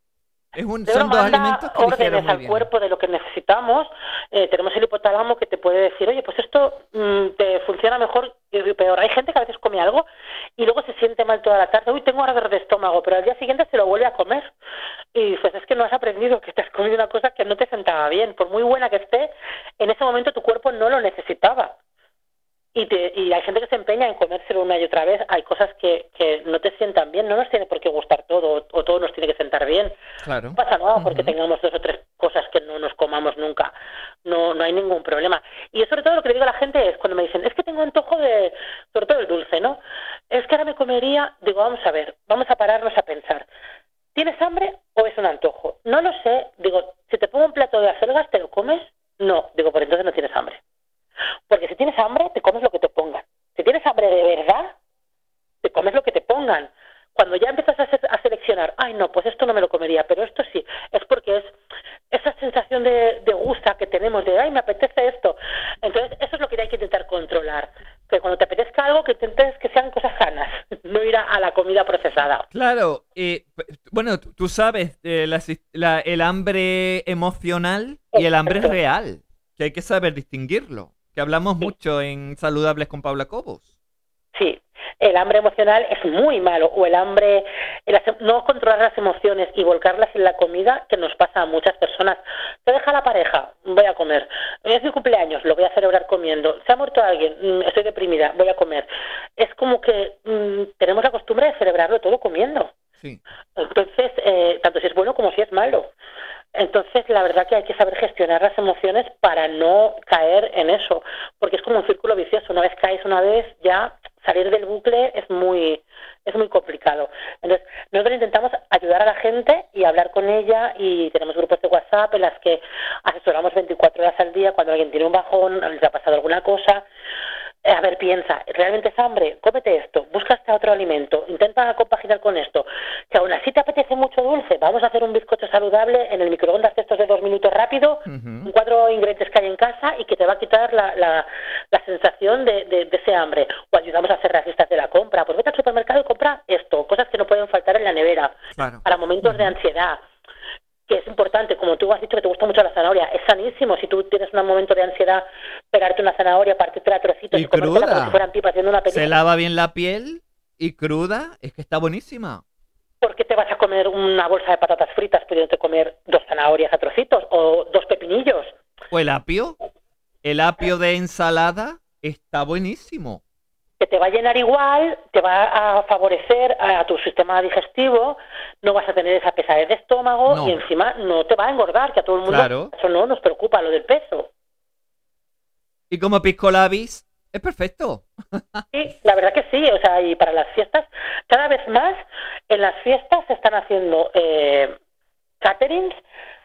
Es un, son dos alimentos que órdenes muy al bien. cuerpo de lo que necesita necesitamos, eh, tenemos el hipotálamo que te puede decir, oye, pues esto mm, te funciona mejor y peor. Hay gente que a veces come algo y luego se siente mal toda la tarde, uy, tengo ardor de estómago, pero al día siguiente se lo vuelve a comer. Y dices, es que no has aprendido que te has comido una cosa que no te sentaba bien. Por muy buena que esté, en ese momento tu cuerpo no lo necesitaba y, te, y hay gente que se empeña en comérselo una y otra vez. Hay cosas que, que no te sientan bien. No nos tiene por qué gustar todo o todo nos tiene que sentar bien. Claro. No pasa nada porque tengamos dos o tres cosas que no nos comamos nunca. No, no hay ningún problema. Y sobre todo lo que le digo a la gente es cuando me dicen, es que tengo antojo de, sobre todo el dulce, ¿no? Es que ahora me comería, digo, vamos a ver, vamos a pararnos a pensar. ¿Tienes hambre o es un antojo? No lo sé. Digo, si te pongo un plato de acelgas, ¿te lo comes? No. Digo, por entonces no tienes hambre. Porque si tienes hambre, te comes lo que te pongan. Si tienes hambre de verdad, te comes lo que te pongan. Cuando ya empiezas a, seleccionar, ay no, pues esto no me lo comería, pero esto sí, es porque es esa sensación de, de gusta que tenemos, de ay, me apetece esto. Entonces, eso es lo que hay que intentar controlar. Que cuando te apetezca algo, que intentes que sean cosas sanas, no ir a, la comida procesada. Claro, eh, bueno, tú sabes, eh, el hambre emocional y el hambre real, que hay que saber distinguirlo que hablamos mucho en Saludables con Paula Cobos. Sí, el hambre emocional es muy malo, o el hambre, no controlar las emociones y volcarlas en la comida, que nos pasa a muchas personas. Se deja la pareja, voy a comer. Es mi cumpleaños, lo voy a celebrar comiendo. Se ha muerto alguien, mm, estoy deprimida, voy a comer. Es como que mm, tenemos la costumbre de celebrarlo todo comiendo. Sí. Entonces, eh, tanto si es bueno como si es malo. Entonces, la verdad que hay que saber gestionar las emociones para no caer en eso, porque es como un círculo vicioso. Una vez caes una vez, ya salir del bucle es muy es muy complicado. Entonces, nosotros intentamos ayudar a la gente y hablar con ella y tenemos grupos de WhatsApp en las que asesoramos 24 horas al día cuando alguien tiene un bajón, les ha pasado alguna cosa a ver, piensa, ¿realmente es hambre? Cómete esto, búscate otro alimento, intenta compaginar con esto. Si aún así te apetece mucho dulce, vamos a hacer un bizcocho saludable en el microondas de estos de dos minutos rápido, cuatro ingredientes que hay en casa y que te va a quitar la, la, sensación de, de, ese hambre. O ayudamos a hacer las listas de la compra. Pues vete al supermercado y compra esto, cosas que no pueden faltar en la nevera, para momentos de ansiedad que es importante, como tú has dicho que te gusta mucho la zanahoria, es sanísimo si tú tienes un momento de ansiedad, pegarte una zanahoria, partirte a trocitos y, cruda. como si fueran pipas haciendo una película. Se lava bien la piel y cruda, es que está buenísima. ¿Por qué te vas a comer una bolsa de patatas fritas pudiéndote comer dos zanahorias a trocitos o dos pepinillos? O el apio, el apio de ensalada está buenísimo que te va a llenar igual, te va a favorecer a tu sistema digestivo, no vas a tener esa pesadez de estómago y encima no te va a engordar, que a todo el mundo eso no nos preocupa lo del peso. Y como pisco labis, es perfecto. Sí, la verdad que sí, o sea, y para las fiestas, cada vez más en las fiestas se están haciendo eh, caterings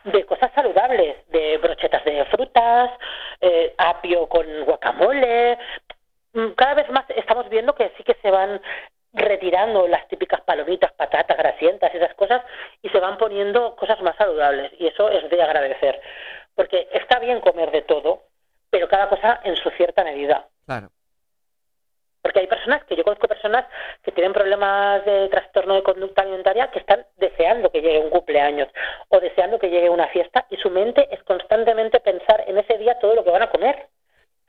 de cosas saludables, de brochetas de frutas, eh, apio con guacamole, cada vez más estamos viendo que sí que se van retirando las típicas palomitas, patatas, grasientas, esas cosas, y se van poniendo cosas más saludables. Y eso es de agradecer. Porque está bien comer de todo, pero cada cosa en su cierta medida. Claro. Porque hay personas, que yo conozco personas que tienen problemas de trastorno de conducta alimentaria que están deseando que llegue un cumpleaños o deseando que llegue una fiesta y su mente es constantemente pensar en ese día todo lo que van a comer.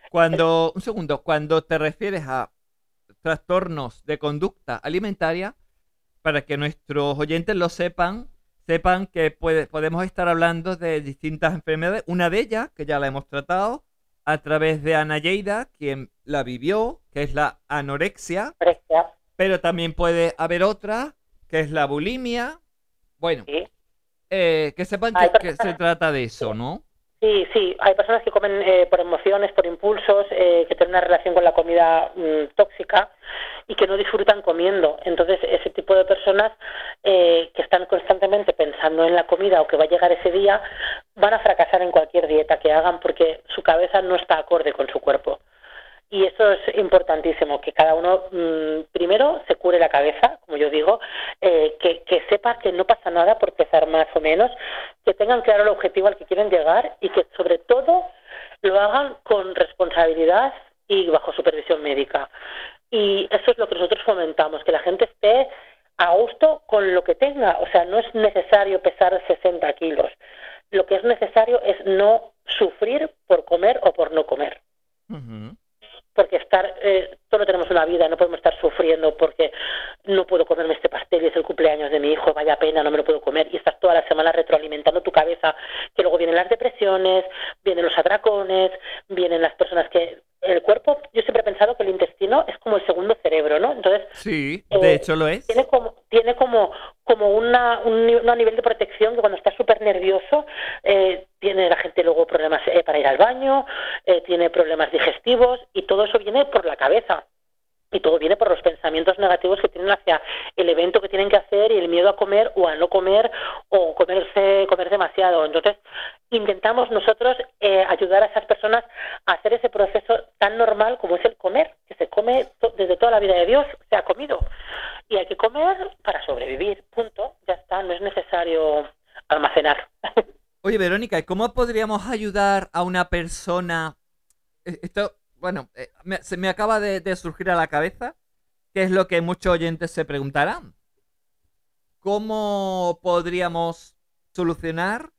Cuando, un segundo, cuando te refieres a trastornos de conducta alimentaria, para que nuestros oyentes lo sepan, sepan que podemos estar hablando de distintas enfermedades. Una de ellas, que ya la hemos tratado, a través de Ana Yeida, quien la vivió, que es la anorexia. Pero también puede haber otra, que es la bulimia. Bueno, eh, que sepan que, se trata de eso, ¿no? Sí, sí, hay personas que comen eh, por emociones, por impulsos, eh, que tienen una relación con la comida mm, tóxica y que no disfrutan comiendo. Entonces, ese tipo de personas eh, que están constantemente pensando en la comida o que va a llegar ese día, van a fracasar en cualquier dieta que hagan porque su cabeza no está acorde con su cuerpo. Y eso es importantísimo, que cada uno mm, primero se cure la cabeza, como yo digo, eh, que, que, sepa que no pasa nada por pesar más o menos, que tengan claro el objetivo al que quieren llegar y que sobre todo lo hagan con responsabilidad y bajo supervisión médica. Y eso es lo que nosotros fomentamos, que la gente esté a gusto con lo que tenga. O sea, no es necesario pesar 60 kilos. Lo que es necesario es no sufrir por comer o por no comer. Ujú. Porque estar, eh, solo tenemos una vida, no podemos estar sufriendo porque no puedo comerme este pastel y es el cumpleaños de mi hijo, vaya pena, no me lo puedo comer. Y estás toda la semana retroalimentando tu cabeza, que luego vienen las depresiones, vienen los atracones, vienen las personas que... El cuerpo, yo siempre he pensado que el intestino es como el segundo cerebro, ¿no? Entonces, Sí, Eh, de hecho lo es. tiene como tiene como como una, un nivel de protección que cuando estás súper nervioso eh, tiene la gente luego problemas eh, para ir al baño eh, tiene problemas digestivos y todo eso viene por la cabeza y todo viene por los pensamientos negativos que tienen hacia el evento que tienen que hacer y el miedo a comer o a no comer o comerse comer demasiado. Entonces intentamos nosotros eh, ayudar a esas personas a hacer ese proceso tan normal como es el comer que se come desde toda la vida de Dios se ha comido. Y hay que comer para sobrevivir punto ya está no es necesario almacenar. Oye, Verónica, ¿y cómo podríamos ayudar a una persona? Eh, Esto, bueno, eh, me- se me acaba de, surgir a la cabeza, que es lo que muchos oyentes se preguntarán. ¿Cómo podríamos solucionar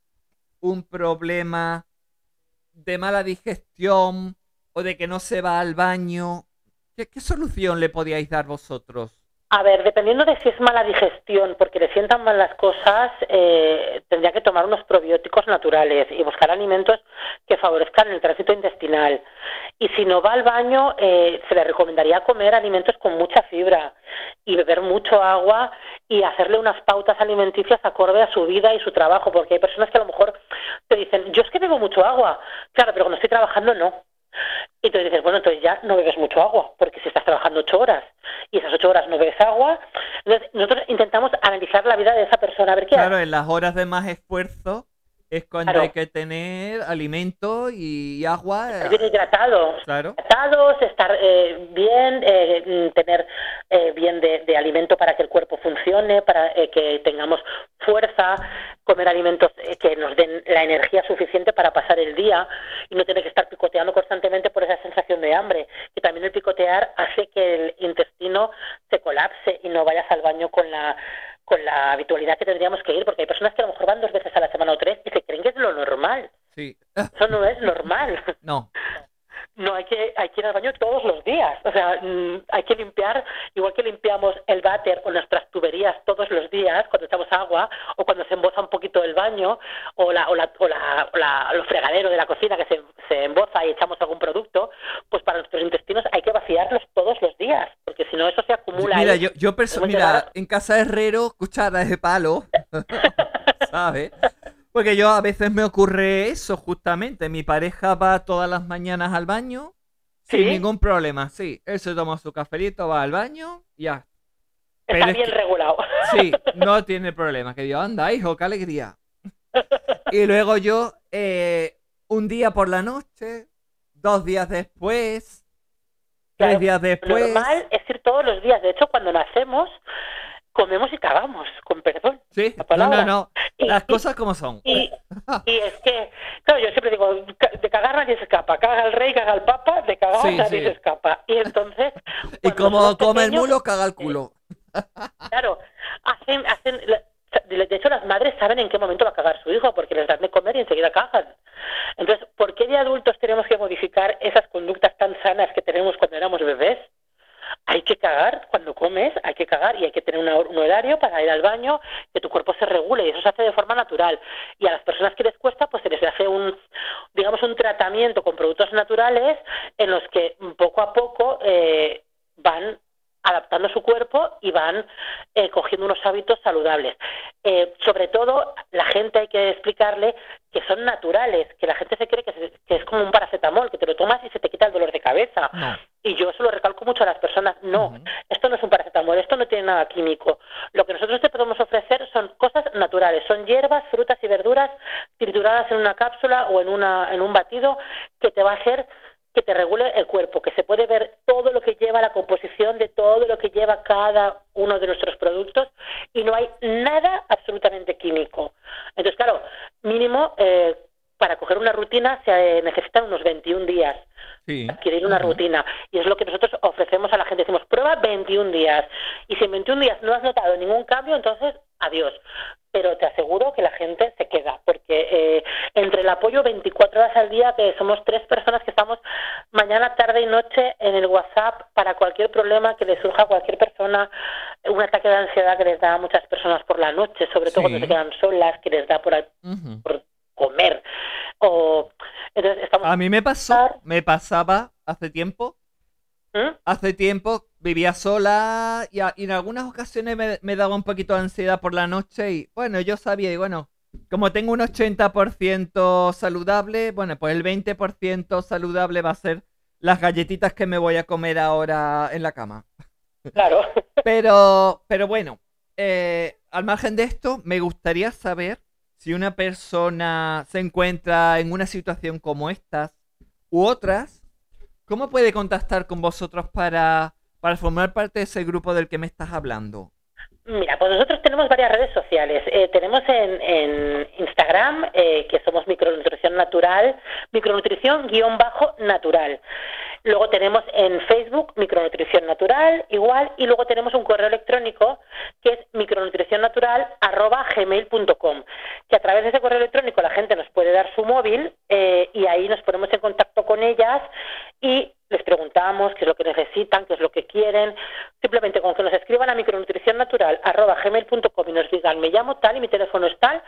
un problema de mala digestión o de que no se va al baño? ¿Qué, qué solución le podíais dar vosotros? A ver, dependiendo de si es mala digestión, porque le sientan mal las cosas, eh, tendría que tomar unos probióticos naturales y buscar alimentos que favorezcan el tránsito intestinal. Y si no va al baño, eh, se le recomendaría comer alimentos con mucha fibra y beber mucho agua y hacerle unas pautas alimenticias acorde a su vida y su trabajo, porque hay personas que a lo mejor te dicen, yo es que bebo mucho agua, claro, pero cuando estoy trabajando no. Y tú dices, bueno, entonces ya no bebes mucho agua, porque si estás trabajando ocho horas y esas ocho horas no bebes agua, entonces nosotros intentamos analizar la vida de esa persona, a ver qué Claro, hace. en las horas de más esfuerzo es cuando Claro. hay que tener alimento y agua. Estar bien hidratado, Claro. hidratados, estar eh, bien, eh, tener eh, bien de, de alimento para que el cuerpo funcione, para eh, que tengamos fuerza, comer alimentos eh, que nos den la energía suficiente para pasar el día y no tener que estar picoteando constantemente por esa sensación de hambre. Que también el picotear hace que el intestino se colapse y no vayas al baño con la con la habitualidad que tendríamos que ir, porque hay personas que a lo mejor van dos veces a la semana o tres y se creen que es lo normal. Sí. Eso no es normal. No. No, hay que, hay que ir al baño todos los días. O sea, mm, hay que limpiar, igual que limpiamos el váter o nuestras tuberías todos los días cuando echamos agua o cuando se emboza un poquito el baño o la, o la, o la, o la- el fregadero de la cocina que se, se emboza y echamos algún producto, pues para nuestros intestinos hay que vaciarlos todos los días, porque si no eso se acumula. Mira, ahí. yo, yo mira, en casa de herrero, cucharas de palo. ¿Sabes? Porque yo a veces me ocurre eso, justamente. Mi pareja va todas las mañanas al baño sin ningún problema. Sí, él se toma su cafelito, va al baño ya. Está pero es bien que- regulado. Sí, no tiene problema. Que yo, anda, hijo, qué alegría. Y luego yo, eh, un día por la noche, dos días después, tres días Lo después. normal es ir todos los días. De hecho, cuando nacemos, comemos y cagamos, con perdón. Sí, la palabra. no, no. Y- Las y- cosas como son. Y, y es que, claro, yo siempre digo, de cagar nadie se escapa. Caga el rey, caga el papa, de cagar Sí, nadie sí. se escapa. Y entonces. Y como come el mulo, caga el culo. Claro, hacen, hacen, de hecho las madres saben en qué momento va a cagar su hijo porque les dan de comer y enseguida cagan. Entonces, ¿por qué de adultos tenemos que modificar esas conductas tan sanas que tenemos cuando éramos bebés? Hay que cagar cuando comes, hay que cagar y hay que tener un horario para ir al baño, que tu cuerpo se regule y eso se hace de forma natural. Y a las personas que les cuesta, pues se les hace un, digamos, un tratamiento con productos naturales en los que poco a poco eh, van adaptando su cuerpo y van eh, cogiendo unos hábitos saludables. Eh, sobre todo, la gente hay que explicarle que son naturales, que la gente se cree que, se- que es como un paracetamol, que te lo tomas y se te quita el dolor de cabeza. No. Y yo eso lo recalco mucho a las personas. No, esto no es un paracetamol, esto no tiene nada químico. Lo que nosotros te podemos ofrecer son cosas naturales, son hierbas, frutas y verduras trituradas en una cápsula o en, una, en un batido que te va a hacer que te regule el cuerpo, que se puede ver todo lo que lleva la composición de todo lo que lleva cada uno de nuestros productos y no hay nada absolutamente químico. Entonces, claro, mínimo eh, para coger una rutina se eh, necesitan unos 21 días Sí. adquirir una rutina. Y es lo que nosotros ofrecemos a la gente. Decimos, prueba 21 días. Y si en 21 días no has notado ningún cambio, entonces adiós. Pero te aseguro que la gente se queda, porque eh, entre el apoyo 24 horas al día, que somos tres personas que estamos mañana, tarde y noche en el WhatsApp para cualquier problema que le surja a cualquier persona, un ataque de ansiedad que les da a muchas personas por la noche, sobre todo Sí. cuando se quedan solas, que les da por, comer. O, entonces estamos... A mí me pasó, me pasaba hace tiempo, ¿Mm? hace tiempo vivía sola y, a- y en algunas ocasiones me, me daba un poquito de ansiedad por la noche y bueno, yo sabía y bueno, como tengo un 80% saludable, bueno, pues el 20% saludable va a ser las galletitas que me voy a comer ahora en la cama. Claro. Pero, pero bueno, eh, al margen de esto, me gustaría saber si una persona se encuentra en una situación como estas u otras, ¿cómo puede contactar con vosotros para, para formar parte de ese grupo del que me estás hablando? Mira, pues nosotros tenemos varias redes sociales. Eh, tenemos en, en Instagram, eh, que somos micronutrición natural, micronutrición guion bajo natural. Luego tenemos en Facebook micronutrición natural, igual, y luego tenemos un correo electrónico que es micronutricionnatural arroba gmail.com, que a través de ese correo electrónico la gente nos puede dar su móvil eh, y ahí nos ponemos en contacto con ellas y les preguntamos qué es lo que necesitan, qué es lo que quieren, simplemente con que nos escriban a micronutricionnatural.gmail.com y nos digan me llamo tal y mi teléfono es tal,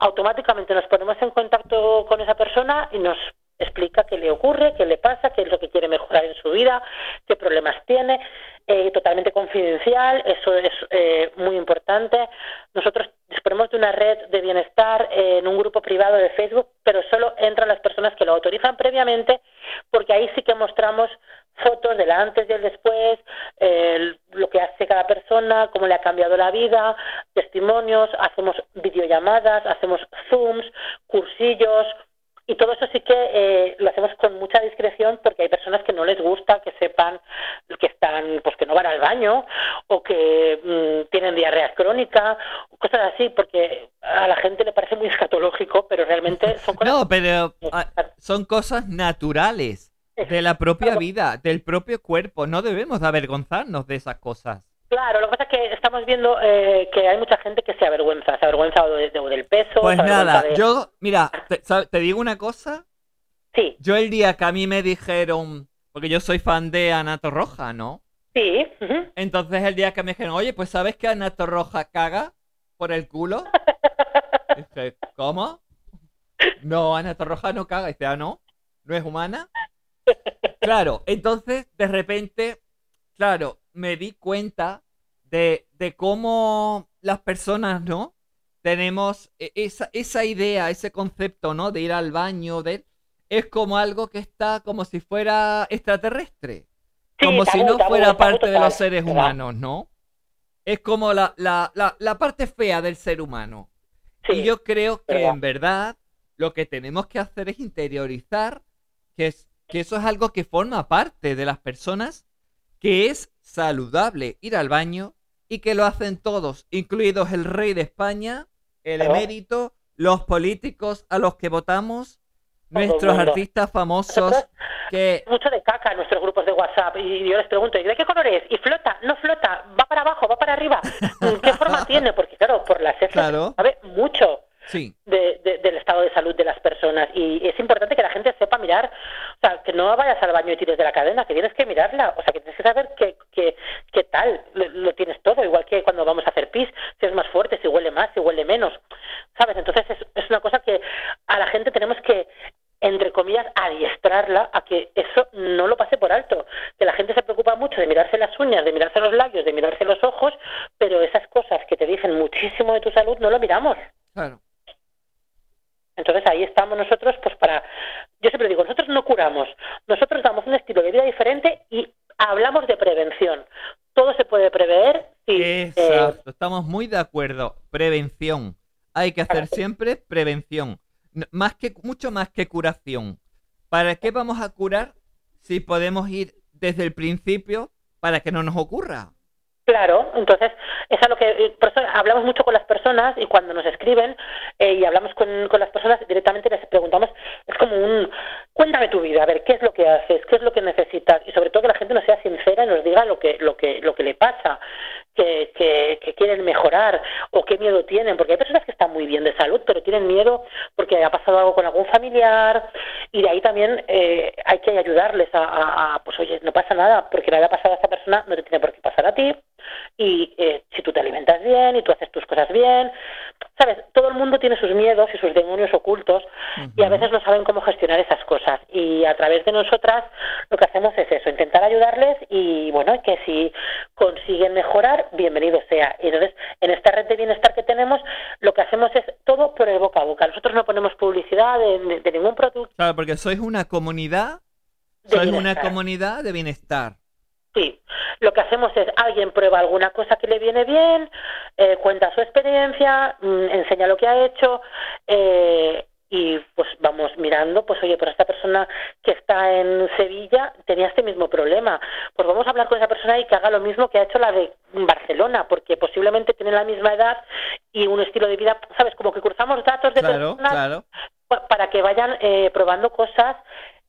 automáticamente nos ponemos en contacto con esa persona y nos explica qué le ocurre, qué le pasa, qué es lo que quiere mejorar en su vida, qué problemas tiene, eh, totalmente confidencial, eso es eh, muy importante. Nosotros disponemos de una red de bienestar eh, en un grupo privado de Facebook, pero solo entran las personas que lo autorizan previamente, porque ahí sí que mostramos fotos del antes y el después, lo que hace cada persona, cómo le ha cambiado la vida, testimonios, hacemos videollamadas, hacemos zooms, cursillos, y todo eso sí que eh, lo hacemos con mucha discreción porque hay personas que no les gusta que sepan que están, pues que no van al baño o que mm, tienen diarrea crónica, cosas así, porque a la gente le parece muy escatológico, pero realmente son cosas No, pero ah, son cosas naturales de la propia vida, del propio cuerpo. No debemos de avergonzarnos de esas cosas. Claro, lo que pasa es que estamos viendo eh, que hay mucha gente que se avergüenza, se avergüenza de- de- del peso. Pues nada, de- yo, mira, te, digo una cosa. Sí, Yo el día que a mí me dijeron, porque yo soy fan de Anato Roja, ¿no? sí. Entonces el día que me dijeron, oye, pues ¿sabes que Anato Roja caga por el culo? Dice, ¿cómo? No, Anato Roja no caga. Dice, ah, no, no es humana. Claro, entonces de repente, claro, me di cuenta de, de cómo las personas, ¿no? Tenemos e- esa, esa idea, ese concepto, ¿no? De ir al baño, de... Es como algo que está como si fuera extraterrestre. Sí, Como si no tabú, fuera tabú parte de los seres humanos, ¿no? Es como la, la, la, la parte fea del ser humano. Sí, Y yo creo que verdad. en verdad lo que tenemos que hacer es interiorizar que, es, que eso es algo que forma parte de las personas, que es saludable ir al baño y que lo hacen todos, incluidos el rey de España, el Claro. emérito, los políticos a los que votamos, nuestros artistas famosos Nosotros- que... mucho de caca en nuestros grupos de WhatsApp y yo les pregunto, ¿y de qué color es? ¿Y flota? ¿No flota? ¿Va para abajo? ¿Va para arriba? ¿Qué forma tiene? Porque claro, por las Claro. sabe mucho Sí, de- de- del estado de salud de las personas y es importante que la gente sepa mirar, o sea, que no vayas al baño y tires de la cadena, que tienes que mirarla, o sea, que tienes que saber qué, qué, qué tal, lo, lo tienes todo, igual que cuando vamos a hacer pis, si es más fuerte, si huele más, si huele menos, ¿sabes? Entonces es, es una cosa que a la gente tenemos que entre comillas, adiestrarla a que eso no lo pase por alto. Que la gente se preocupa mucho de mirarse las uñas, de mirarse los labios, de mirarse los ojos, pero esas cosas que te dicen muchísimo de tu salud no lo miramos. claro. Entonces ahí estamos nosotros, pues para, yo siempre digo, nosotros no curamos, nosotros damos un estilo de vida diferente y hablamos de prevención. Todo se puede prever si eh, Exacto, estamos muy de acuerdo. Prevención. Hay que hacer siempre prevención. Más que, mucho más que curación. ¿Para qué vamos a curar si podemos ir desde el principio para que no nos ocurra? Claro, entonces es a lo que eh, por eso hablamos mucho con las personas y cuando nos escriben eh, y hablamos con, con las personas directamente les preguntamos, es como un cuéntame tu vida, a ver qué es lo que haces, qué es lo que necesitas y sobre todo que la gente nos sea sincera y nos diga lo que lo que lo que le pasa, que, que, que, quieren mejorar o qué miedo tienen, porque hay personas que están muy bien de salud, pero tienen miedo porque ha pasado algo con algún familiar y de ahí también eh, hay que ayudarles a, a, a, pues oye, no pasa nada, porque le haya pasado a esta persona, no te tiene por qué pasar a ti y eh, si tú te alimentas bien y tú haces tus cosas bien, sabes, todo el mundo tiene sus miedos y sus demonios ocultos uh -huh. y a veces no saben cómo gestionar esas cosas y a través de nosotras lo que hacemos es eso, intentar ayudarles y bueno, que si consiguen mejorar, bienvenido sea. Y entonces, en esta red de bienestar que tenemos, lo que hacemos es todo por el boca a boca. Nosotros no ponemos publicidad de, de ningún producto. Claro, porque sois una comunidad, sois una comunidad de bienestar. Sí, lo que hacemos es alguien prueba alguna cosa que le viene bien, eh, cuenta su experiencia, mmm, enseña lo que ha hecho eh, y pues vamos mirando, pues oye, pero esta persona que está en Sevilla tenía este mismo problema, pues vamos a hablar con esa persona y que haga lo mismo que ha hecho la de Barcelona, porque posiblemente tienen la misma edad y un estilo de vida, sabes, como que cruzamos datos de claro, personas claro. para que vayan eh, probando cosas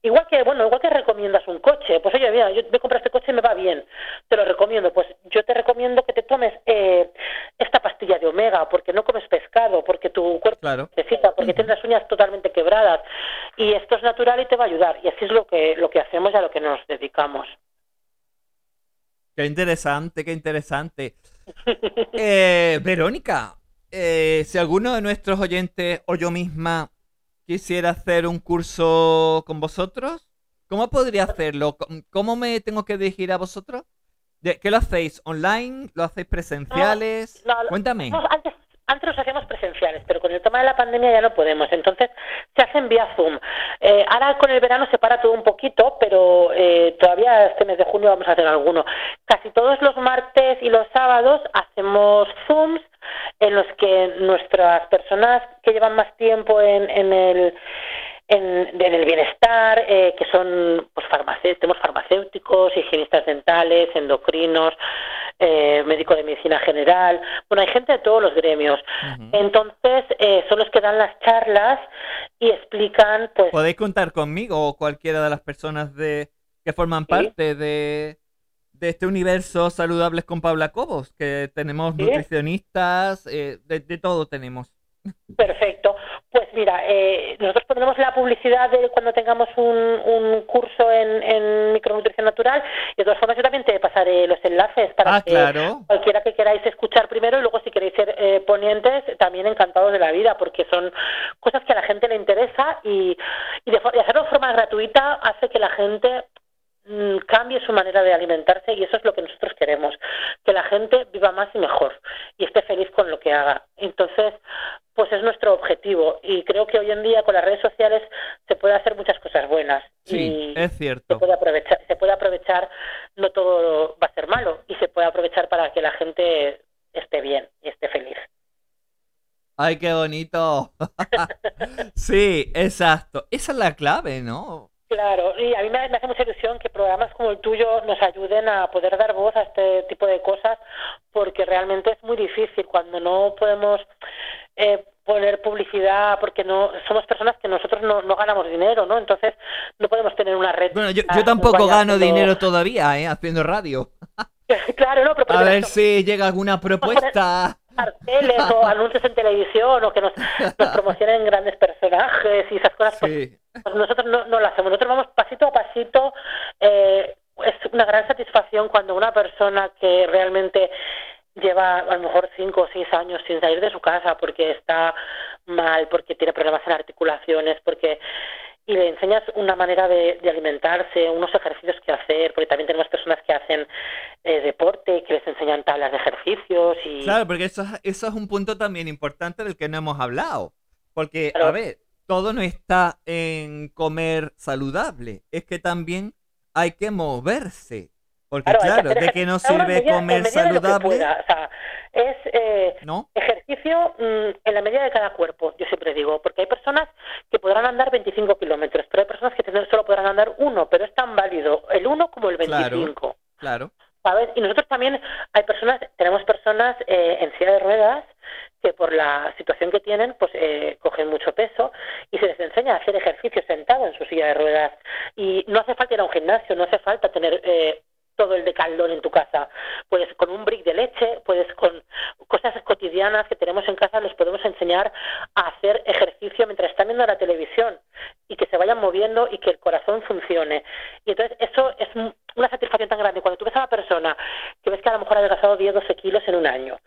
Igual que, bueno, igual que recomiendas un coche, pues oye, mira, yo me compro este coche y me va bien, te lo recomiendo, pues yo te recomiendo que te tomes eh, esta pastilla de omega, porque no comes pescado, porque tu cuerpo claro. necesita, porque tienes las uñas totalmente quebradas, y esto es natural y te va a ayudar, y así es lo que, lo que hacemos y a lo que nos dedicamos. Qué interesante, qué interesante. eh, Verónica, eh, si alguno de nuestros oyentes o yo misma quisiera hacer un curso con vosotros, ¿cómo podría hacerlo? ¿Cómo me tengo que dirigir a vosotros? ¿Qué lo hacéis? ¿Online? ¿Lo hacéis presenciales? No, no, Cuéntame. No, antes, antes los hacíamos presenciales, pero con el tema de la pandemia ya no podemos. Entonces se hacen vía Zoom. Eh, ahora con el verano se para todo un poquito, pero eh, todavía este mes de junio vamos a hacer alguno. Casi todos los martes y los sábados hacemos Zooms en los que nuestras personas que llevan más tiempo en, en el en, en, el bienestar, eh, que son pues farmacéuticos, tenemos farmacéuticos, higienistas dentales, endocrinos, eh, médico de medicina general, bueno, hay gente de todos los gremios. Uh -huh. Entonces, eh, son los que dan las charlas y explican, pues... ¿Podéis contar conmigo o cualquiera de las personas de que forman ¿Sí? parte de, de este universo Saludables con Paula Cobos, que tenemos ¿Sí? nutricionistas, eh, de, de todo tenemos. Perfecto. Pues mira, eh, nosotros pondremos la publicidad de cuando tengamos un, un curso en, en, micronutrición natural y de todas formas yo también te pasaré los enlaces para ah, que claro. cualquiera que queráis escuchar primero y luego si queréis ser eh, ponientes también encantados de la vida porque son cosas que a la gente le interesa y, y, de, y hacerlo de forma gratuita hace que la gente cambie su manera de alimentarse y eso es lo que nosotros queremos, que la gente viva más y mejor y esté feliz con lo que haga. Entonces, pues es nuestro objetivo y creo que hoy en día con las redes sociales se puede hacer muchas cosas buenas sí, y es cierto. se puede aprovechar se puede aprovechar no todo va a ser malo y se puede aprovechar para que la gente esté bien y esté feliz. Ay qué bonito. Sí exacto. Esa es la clave no Claro, y a mí me, hace mucha ilusión que programas como el tuyo nos ayuden a poder dar voz a este tipo de cosas, porque realmente es muy difícil cuando no podemos eh, poner publicidad, porque no somos personas que nosotros no, no, ganamos dinero, ¿no? Entonces no podemos tener una red. Bueno, yo, yo tampoco gano dinero todavía, ¿eh? Haciendo radio. claro, no, pero a ver si llega alguna propuesta. Carteles o anuncios en televisión o que nos, nos promocionen grandes personajes y esas cosas. Sí. Pues, pues nosotros no, no, lo hacemos. Nosotros vamos pasito a pasito. Eh, es una gran satisfacción cuando una persona que realmente lleva a lo mejor cinco o seis años sin salir de su casa porque está mal, porque tiene problemas en articulaciones, porque y le enseñas una manera de, de, alimentarse, unos ejercicios que hacer, porque también tenemos personas que hacen eh, deporte, que les enseñan tablas de ejercicios y... Claro, porque eso, eso es un punto también importante del que no hemos hablado, porque, claro. a ver, todo no está en comer saludable, es que también hay que moverse, porque claro, claro ¿de qué nos sirve medida, comer saludable? O sea, es eh, ¿No? ejercicio mmm, en la medida de cada cuerpo, yo siempre digo, porque hay personas que podrán andar 25 kilómetros, pero hay personas que solo podrán andar uno, pero es tan válido el uno como el 25. Claro, claro. ¿Sabes? Y nosotros también hay personas, tenemos personas eh, en silla de ruedas que por la situación que tienen, pues eh, cogen mucho peso y se les enseña a hacer ejercicio sentado en su silla de ruedas. Y no hace falta ir a un gimnasio, no hace falta tener eh, todo el decaldón en tu casa. Puedes con un brick de leche, puedes con cosas cotidianas que tenemos en casa, les podemos enseñar a hacer ejercicio mientras están viendo la televisión y que se vayan moviendo y que el corazón funcione. Y entonces eso es una satisfacción tan grande. Cuando tú ves a una persona que ves que a lo mejor ha adelgazado 10, 12 kilos en un año,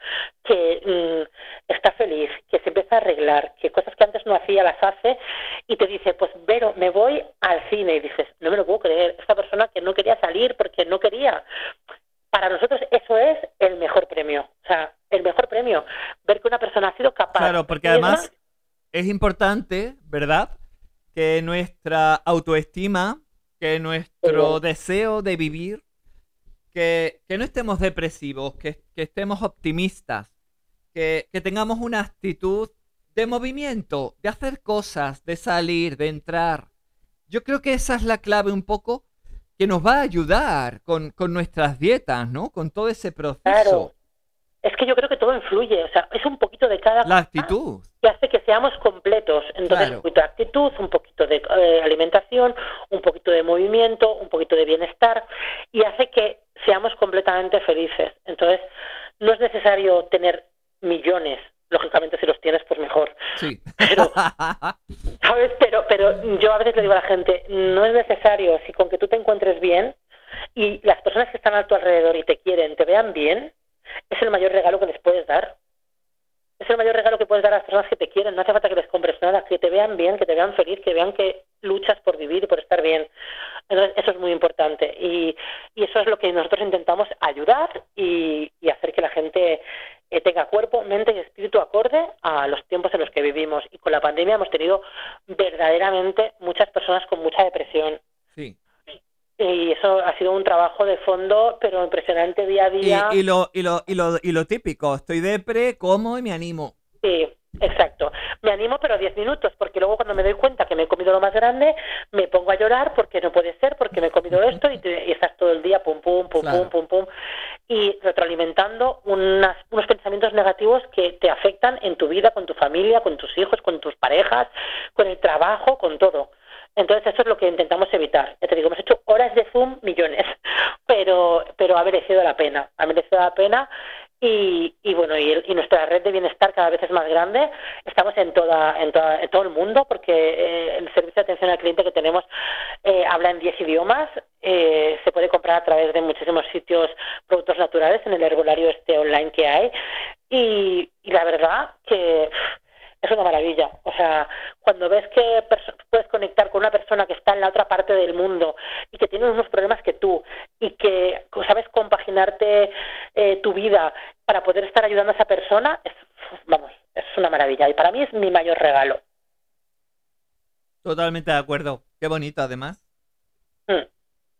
que mm, está feliz, que se empieza a arreglar, que cosas que antes no hacía las hace y te dice, pues Vero, me voy al cine y dices, no me lo puedo creer, esta persona que no quería salir porque no quería. Para nosotros eso es el mejor premio, o sea, el mejor premio, ver que una persona ha sido capaz. Claro, porque además es importante, ¿verdad? Que nuestra autoestima, que nuestro deseo de vivir, que, no estemos depresivos, que, estemos optimistas, que, que tengamos una actitud de movimiento, de hacer cosas, de salir, de entrar. Yo creo que esa es la clave un poco que nos va a ayudar con, nuestras dietas, ¿no? Con todo ese proceso. Claro. Es que yo creo que todo influye, o sea, es un poquito de cada La actitud. Que hace que seamos completos. Entonces, un poquito de actitud, un poquito de eh, alimentación, un poquito de movimiento, un poquito de bienestar, y hace que seamos completamente felices. Entonces, no es necesario tener millones lógicamente si los tienes pues mejor sí pero sabes pero pero yo a veces le digo a la gente no es necesario si con que tú te encuentres bien y las personas que están a tu alrededor y te quieren te vean bien es el mayor regalo que les puedes dar es el mayor regalo que puedes dar a las personas que te quieren no hace falta que les compres nada que te vean bien que te vean feliz que vean que luchas por vivir y por estar bien entonces eso es muy importante y, eso es lo que nosotros intentamos ayudar y, y hacer que la gente eh, tenga cuerpo, mente y espíritu acorde a los tiempos en los que vivimos. Y con la pandemia hemos tenido verdaderamente muchas personas con mucha depresión. Sí. Y eso ha sido un trabajo de fondo, pero impresionante día a día. Y, lo, y, lo, y, lo, y lo típico, estoy depre, como y me animo. Sí, Exacto. Me animo, pero 10 minutos, porque luego cuando me doy cuenta que me he comido lo más grande, me pongo a llorar porque no puede ser, porque me he comido esto y, estás todo el día pum, pum, pum, pum, pum, pum, y retroalimentando unas, unos pensamientos negativos que te afectan en tu vida, con tu familia, con tus hijos, con tus parejas, con el trabajo, con todo. Entonces eso es lo que intentamos evitar. Ya te digo, hemos hecho horas de Zoom, millones, pero, pero ha merecido la pena. Ha merecido la pena y, y bueno, y, y, nuestra red de bienestar cada vez es más grande. Estamos en toda, en, toda, en todo el mundo porque eh, el servicio de atención al cliente que tenemos eh, habla en 10 idiomas. Eh, se puede comprar a través de muchísimos sitios productos naturales en el herbolario este online que hay. Y, y la verdad que es una maravilla. O sea, cuando ves que puedes conectar con una persona que está en la otra parte del mundo y que tiene los mismos problemas que tú y que sabes compaginarte eh, tu vida para poder estar ayudando a esa persona, es, vamos, es una maravilla. Y para mí es mi mayor regalo. Totalmente de acuerdo. Qué bonito, además. Mm,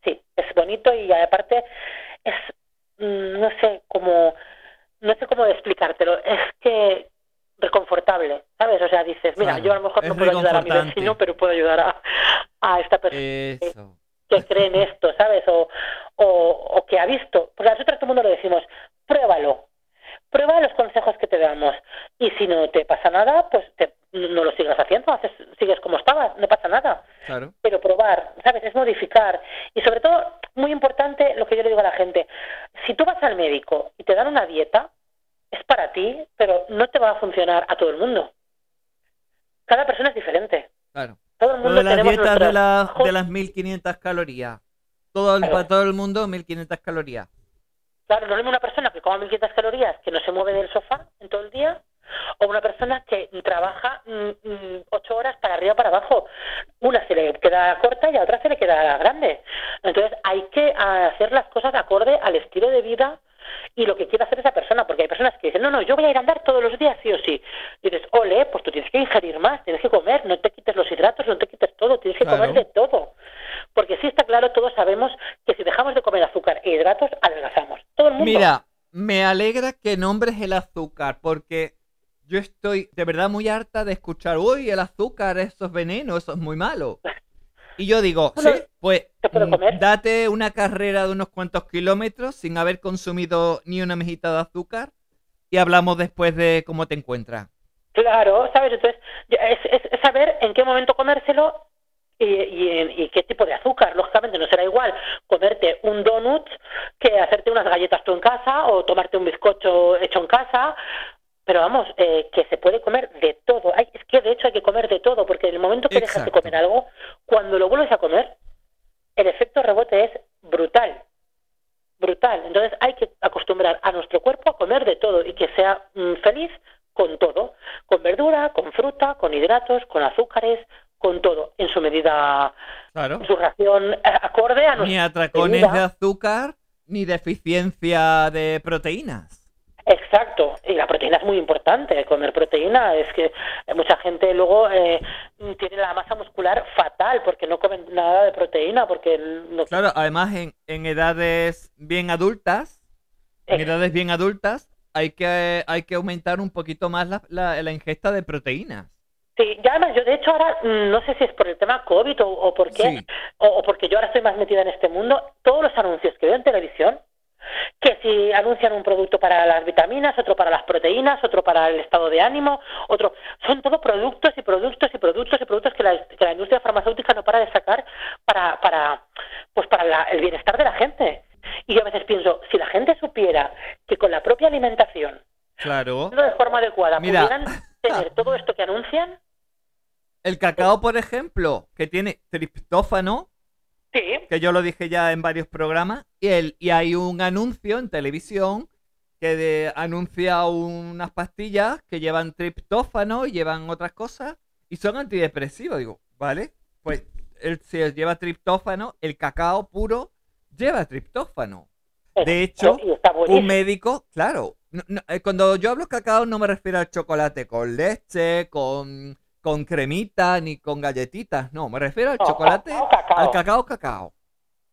sí, es bonito y aparte es, mm, no sé cómo, no sé cómo explicártelo. Es que reconfortable, ¿sabes? O sea, dices, mira, yo a lo mejor no puedo ayudar a mi vecino, pero puedo ayudar a, a esta persona que, cree en esto, ¿sabes? O, o, que ha visto. Porque a nosotros todo el mundo lo decimos, pruébalo, prueba los consejos que te damos. Y si no te pasa nada, pues no lo sigas haciendo, haces, sigues como estabas, no pasa nada. Claro. Pero probar, ¿sabes? Es modificar. Y sobre todo, muy importante lo que yo le digo a la gente, si tú vas al médico y te dan una dieta, es para ti, pero no te va a funcionar a todo el mundo. Cada persona es diferente. Claro. Todo el mundo las dietas de, la, de las 1500 calorías. Todo el, Para todo el mundo, 1500 calorías. Claro, no es una persona que coma 1500 calorías, que no se mueve del sofá en todo el día, o una persona que trabaja mm, mm, ocho horas para arriba o para abajo. Una se le queda corta y a otra se le queda grande. Entonces hay que hacer las cosas de acorde al estilo de vida y lo que quiere hacer esa persona, porque hay personas que dicen, no, no, yo voy a ir a andar todos los días sí o sí. Y dices, ole, pues tú tienes que ingerir más, tienes que comer, no te quites los hidratos, no te quites todo, tienes que comer de todo. Porque sí está claro, todos sabemos que si dejamos de comer azúcar e hidratos, adelgazamos. Todo el mundo. Mira, me alegra que nombres el azúcar, porque yo estoy de verdad muy harta de escuchar, uy, el azúcar, eso es veneno, eso es muy malo. Y yo digo, sí, pues mm, date una carrera de unos cuantos kilómetros sin haber consumido ni una mejita de azúcar y hablamos después de cómo te encuentras. Claro, ¿sabes? Entonces, es, saber en qué momento comérselo y, y, y qué tipo de azúcar. Lógicamente no será igual comerte un donut que hacerte unas galletas tú en casa o tomarte un bizcocho hecho en casa. Pero vamos, eh, que se puede comer de todo. Hay, es que de hecho hay que comer de todo, porque en el momento que dejas de comer algo, cuando lo vuelves a comer, el efecto rebote es brutal. Brutal. Entonces hay que acostumbrar a nuestro cuerpo a comer de todo y que sea mm, feliz con todo. Con verdura, con fruta, con hidratos, con azúcares, con todo. En su medida, Claro. en su ración eh, acorde a Ni nuestra atracones medida. de azúcar, ni deficiencia de proteínas. Exacto, y la proteína es muy importante, comer proteína, es que mucha gente luego eh, tiene la masa muscular fatal porque no comen nada de proteína, porque no... Claro, además en, en edades bien adultas, en edades bien adultas, hay que, hay que aumentar un poquito más la, la- la ingesta de proteínas. Sí, ya además yo de hecho ahora mm, no sé si es por el tema COVID o, o por qué, Sí. o, o porque yo ahora estoy más metida en este mundo, todos los anuncios que veo en televisión, que si anuncian un producto para las vitaminas, otro para las proteínas, otro para el estado de ánimo, otro, son todo productos y productos y productos y productos que la, que la industria farmacéutica no para de sacar para, para, pues para la- el bienestar de la gente. Y yo a veces pienso, si la gente supiera que con la propia alimentación, Claro. de forma adecuada, Mira. pudieran tener todo esto que anuncian, El cacao, por ejemplo, que tiene triptófano, sí, que yo lo dije ya en varios programas, y, el, y hay un anuncio en televisión que de- anuncia unas pastillas que llevan triptófano y llevan otras cosas y son antidepresivos. Digo, ¿vale? Pues el, si lleva triptófano, el cacao puro lleva triptófano. De hecho, un médico, claro, no- no, eh, cuando yo hablo cacao no me refiero al chocolate con leche, con, con cremita, ni con galletitas, no, me refiero al No, chocolate, cacao, cacao. al cacao cacao,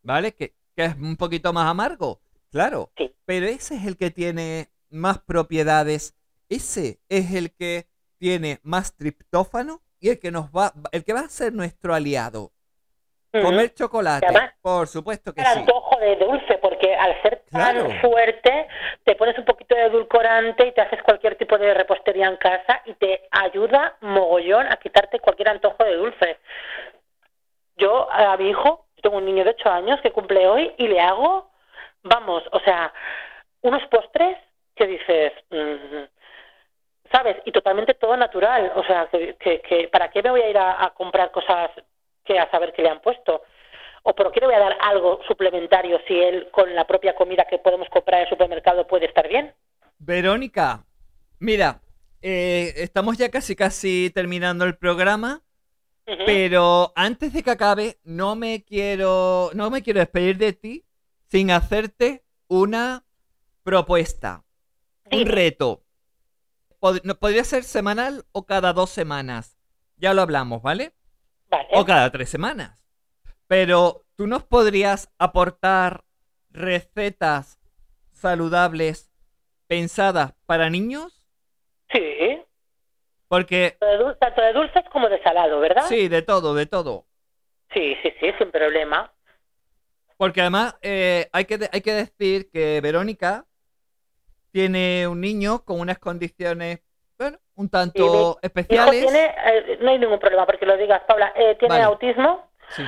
¿vale? Que, que es un poquito más amargo, claro, Sí. pero ese es el que tiene más propiedades, ese es el que tiene más triptófano y el que nos va, el que va a ser nuestro aliado. Comer chocolate, además, por supuesto que el sí. antojo de dulce, porque al ser tan Claro. fuerte, te pones un poquito de edulcorante y te haces cualquier tipo de repostería en casa y te ayuda mogollón a quitarte cualquier antojo de dulce. Yo a mi hijo, yo tengo un niño de 8 años que cumple hoy y le hago, vamos, o sea, unos postres que dices, mm, ¿sabes? Y totalmente todo natural, o sea, que, que, que ¿para qué me voy a ir a, a comprar cosas que a saber qué le han puesto? ¿O por qué le voy a dar algo suplementario si él con la propia comida que podemos comprar en el supermercado puede estar bien? Verónica, mira, eh, estamos ya casi casi terminando el programa, pero antes de que acabe, no me quiero, no me quiero despedir de ti sin hacerte una propuesta, un reto. Pod- podría ser semanal o cada dos semanas. Ya lo hablamos, ¿vale? Vale. O cada tres semanas. Pero tú nos podrías aportar recetas saludables pensadas para niños, Sí. porque Tanto de dul- Tanto de dulces como de salado, ¿verdad? sí, de todo, de todo. Sí, sí, sí, sin problema. Porque además eh, hay, que hay que decir que Verónica tiene un niño con unas condiciones, bueno, un tanto especiales. tiene, eh, no hay ningún problema porque lo digas, Paula, eh, tiene Vale. autismo Sí.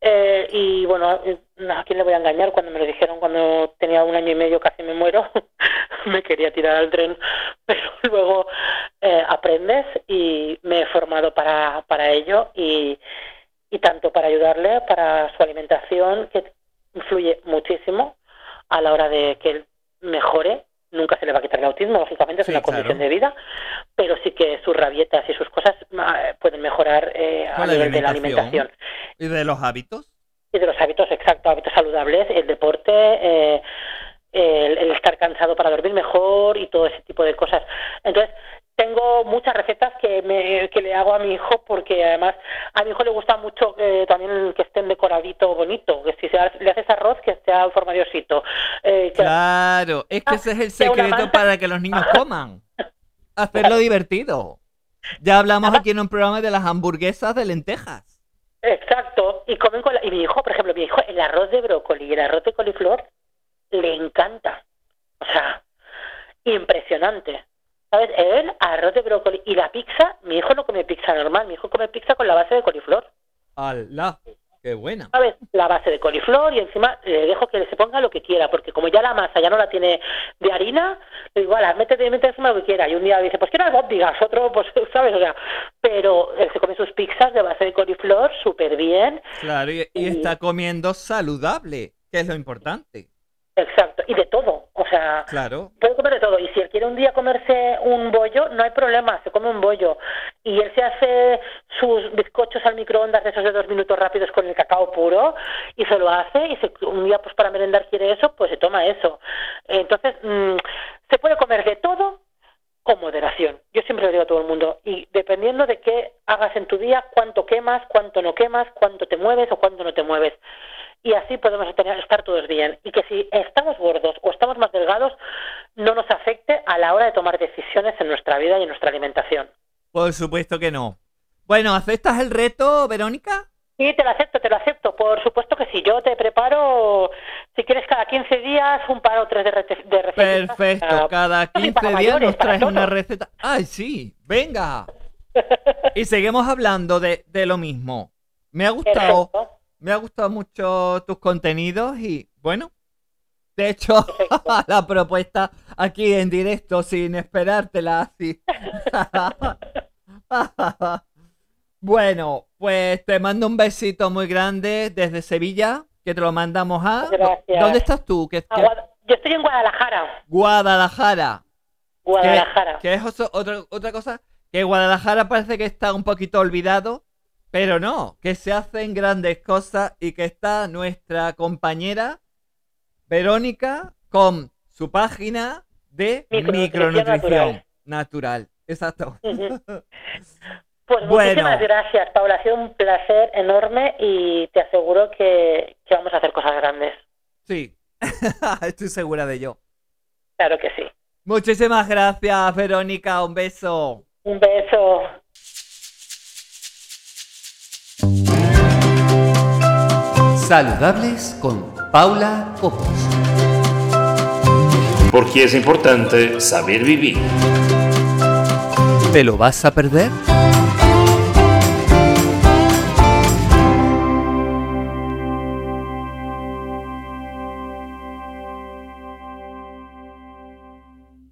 eh, y bueno, eh, ¿a quién le voy a engañar? Cuando me lo dijeron cuando tenía un año y medio casi me muero, me quería tirar al tren, pero luego eh, aprendes y me he formado para, para ello y, y tanto para ayudarle, para su alimentación, que influye muchísimo a la hora de que él mejore. Nunca se le va a quitar el autismo, lógicamente es Sí, una claro. condición de vida, pero sí que sus rabietas y sus cosas pueden mejorar eh, a nivel de la alimentación. ¿Y de los hábitos? y de los hábitos exactos, hábitos saludables, el deporte, eh, el, el estar cansado para dormir mejor y todo ese tipo de cosas. Entonces, tengo muchas recetas que, me, que le hago a mi hijo porque además a mi hijo le gusta mucho eh, también que estén decoradito bonito, que si se ha- le haces arroz que esté en forma de osito. Eh, Claro, es que ese es el secreto para que los niños coman. Hacerlo divertido. Ya hablamos aquí en un programa de las hamburguesas de lentejas. Exacto, y comen con la- y mi hijo, por ejemplo, mi hijo el arroz de brócoli y el arroz de coliflor le encanta. O sea, impresionante. ¿Sabes? Él, arroz de brócoli y la pizza, mi hijo no come pizza normal, mi hijo come pizza con la base de coliflor. ¡Hala! ¡Qué buena! ¿sabes? La base de coliflor y encima le dejo que se ponga lo que quiera, porque como ya la masa ya no la tiene de harina, le digo, ala, métete, métete encima lo que quiera. Y un día dice, pues quiero albóndigas, otro, pues, ¿sabes? O sea, pero él se come sus pizzas de base de coliflor súper bien. Claro, y, y Y- está comiendo saludable, que es lo importante. Exacto, y de todo. O sea, Claro. puede comer de todo. Y si él quiere un día comerse un bollo, no hay problema, se come un bollo. Y él se hace sus bizcochos al microondas de esos de dos minutos rápidos con el cacao puro y se lo hace. Y se- un día, pues para merendar quiere eso, pues se toma eso. Entonces, mm, se puede comer de todo con moderación. Yo siempre lo digo a todo el mundo. Y dependiendo de qué hagas en tu día, cuánto quemas, cuánto no quemas, cuánto te mueves o cuánto no te mueves. Y así podemos tener- estar todos bien. Y que si estamos gordos o estamos más delgados, no nos afecte a la hora de tomar decisiones en nuestra vida y en nuestra alimentación. Por supuesto que no. Bueno, ¿aceptas el reto, Verónica? Sí, te lo acepto, te lo acepto. Por supuesto que sí. Yo te preparo, si quieres, cada 15 días un par o tres de, recetas. Perfecto, cada sí, 15 para días mayores, nos traes una receta. ¡Ay, sí! ¡Venga! Y seguimos hablando de, de lo mismo. Me ha gustado, Perfecto. Me ha gustado mucho tus contenidos y bueno, de hecho, la propuesta aquí en directo sin esperártela así. bueno, pues te mando un besito muy grande desde Sevilla, que te lo mandamos a... Gracias. ¿Dónde estás tú? ¿Qué, Yo estoy en Guadalajara. Guadalajara. Guadalajara. que es otra cosa, que Guadalajara parece que está un poquito olvidado, pero no, que se hacen grandes cosas y que está nuestra compañera Verónica con su página de Micronutrición micronutrición natural. natural. Exacto. Pues Bueno. muchísimas gracias, Paula. Ha sido un placer enorme y te aseguro que, que vamos a hacer cosas grandes. Sí, estoy segura de ello. Claro que sí. Muchísimas gracias, Verónica. Un beso. Un beso. Saludables con Paula Cobos. Porque es importante saber vivir. ¿Te lo vas a perder?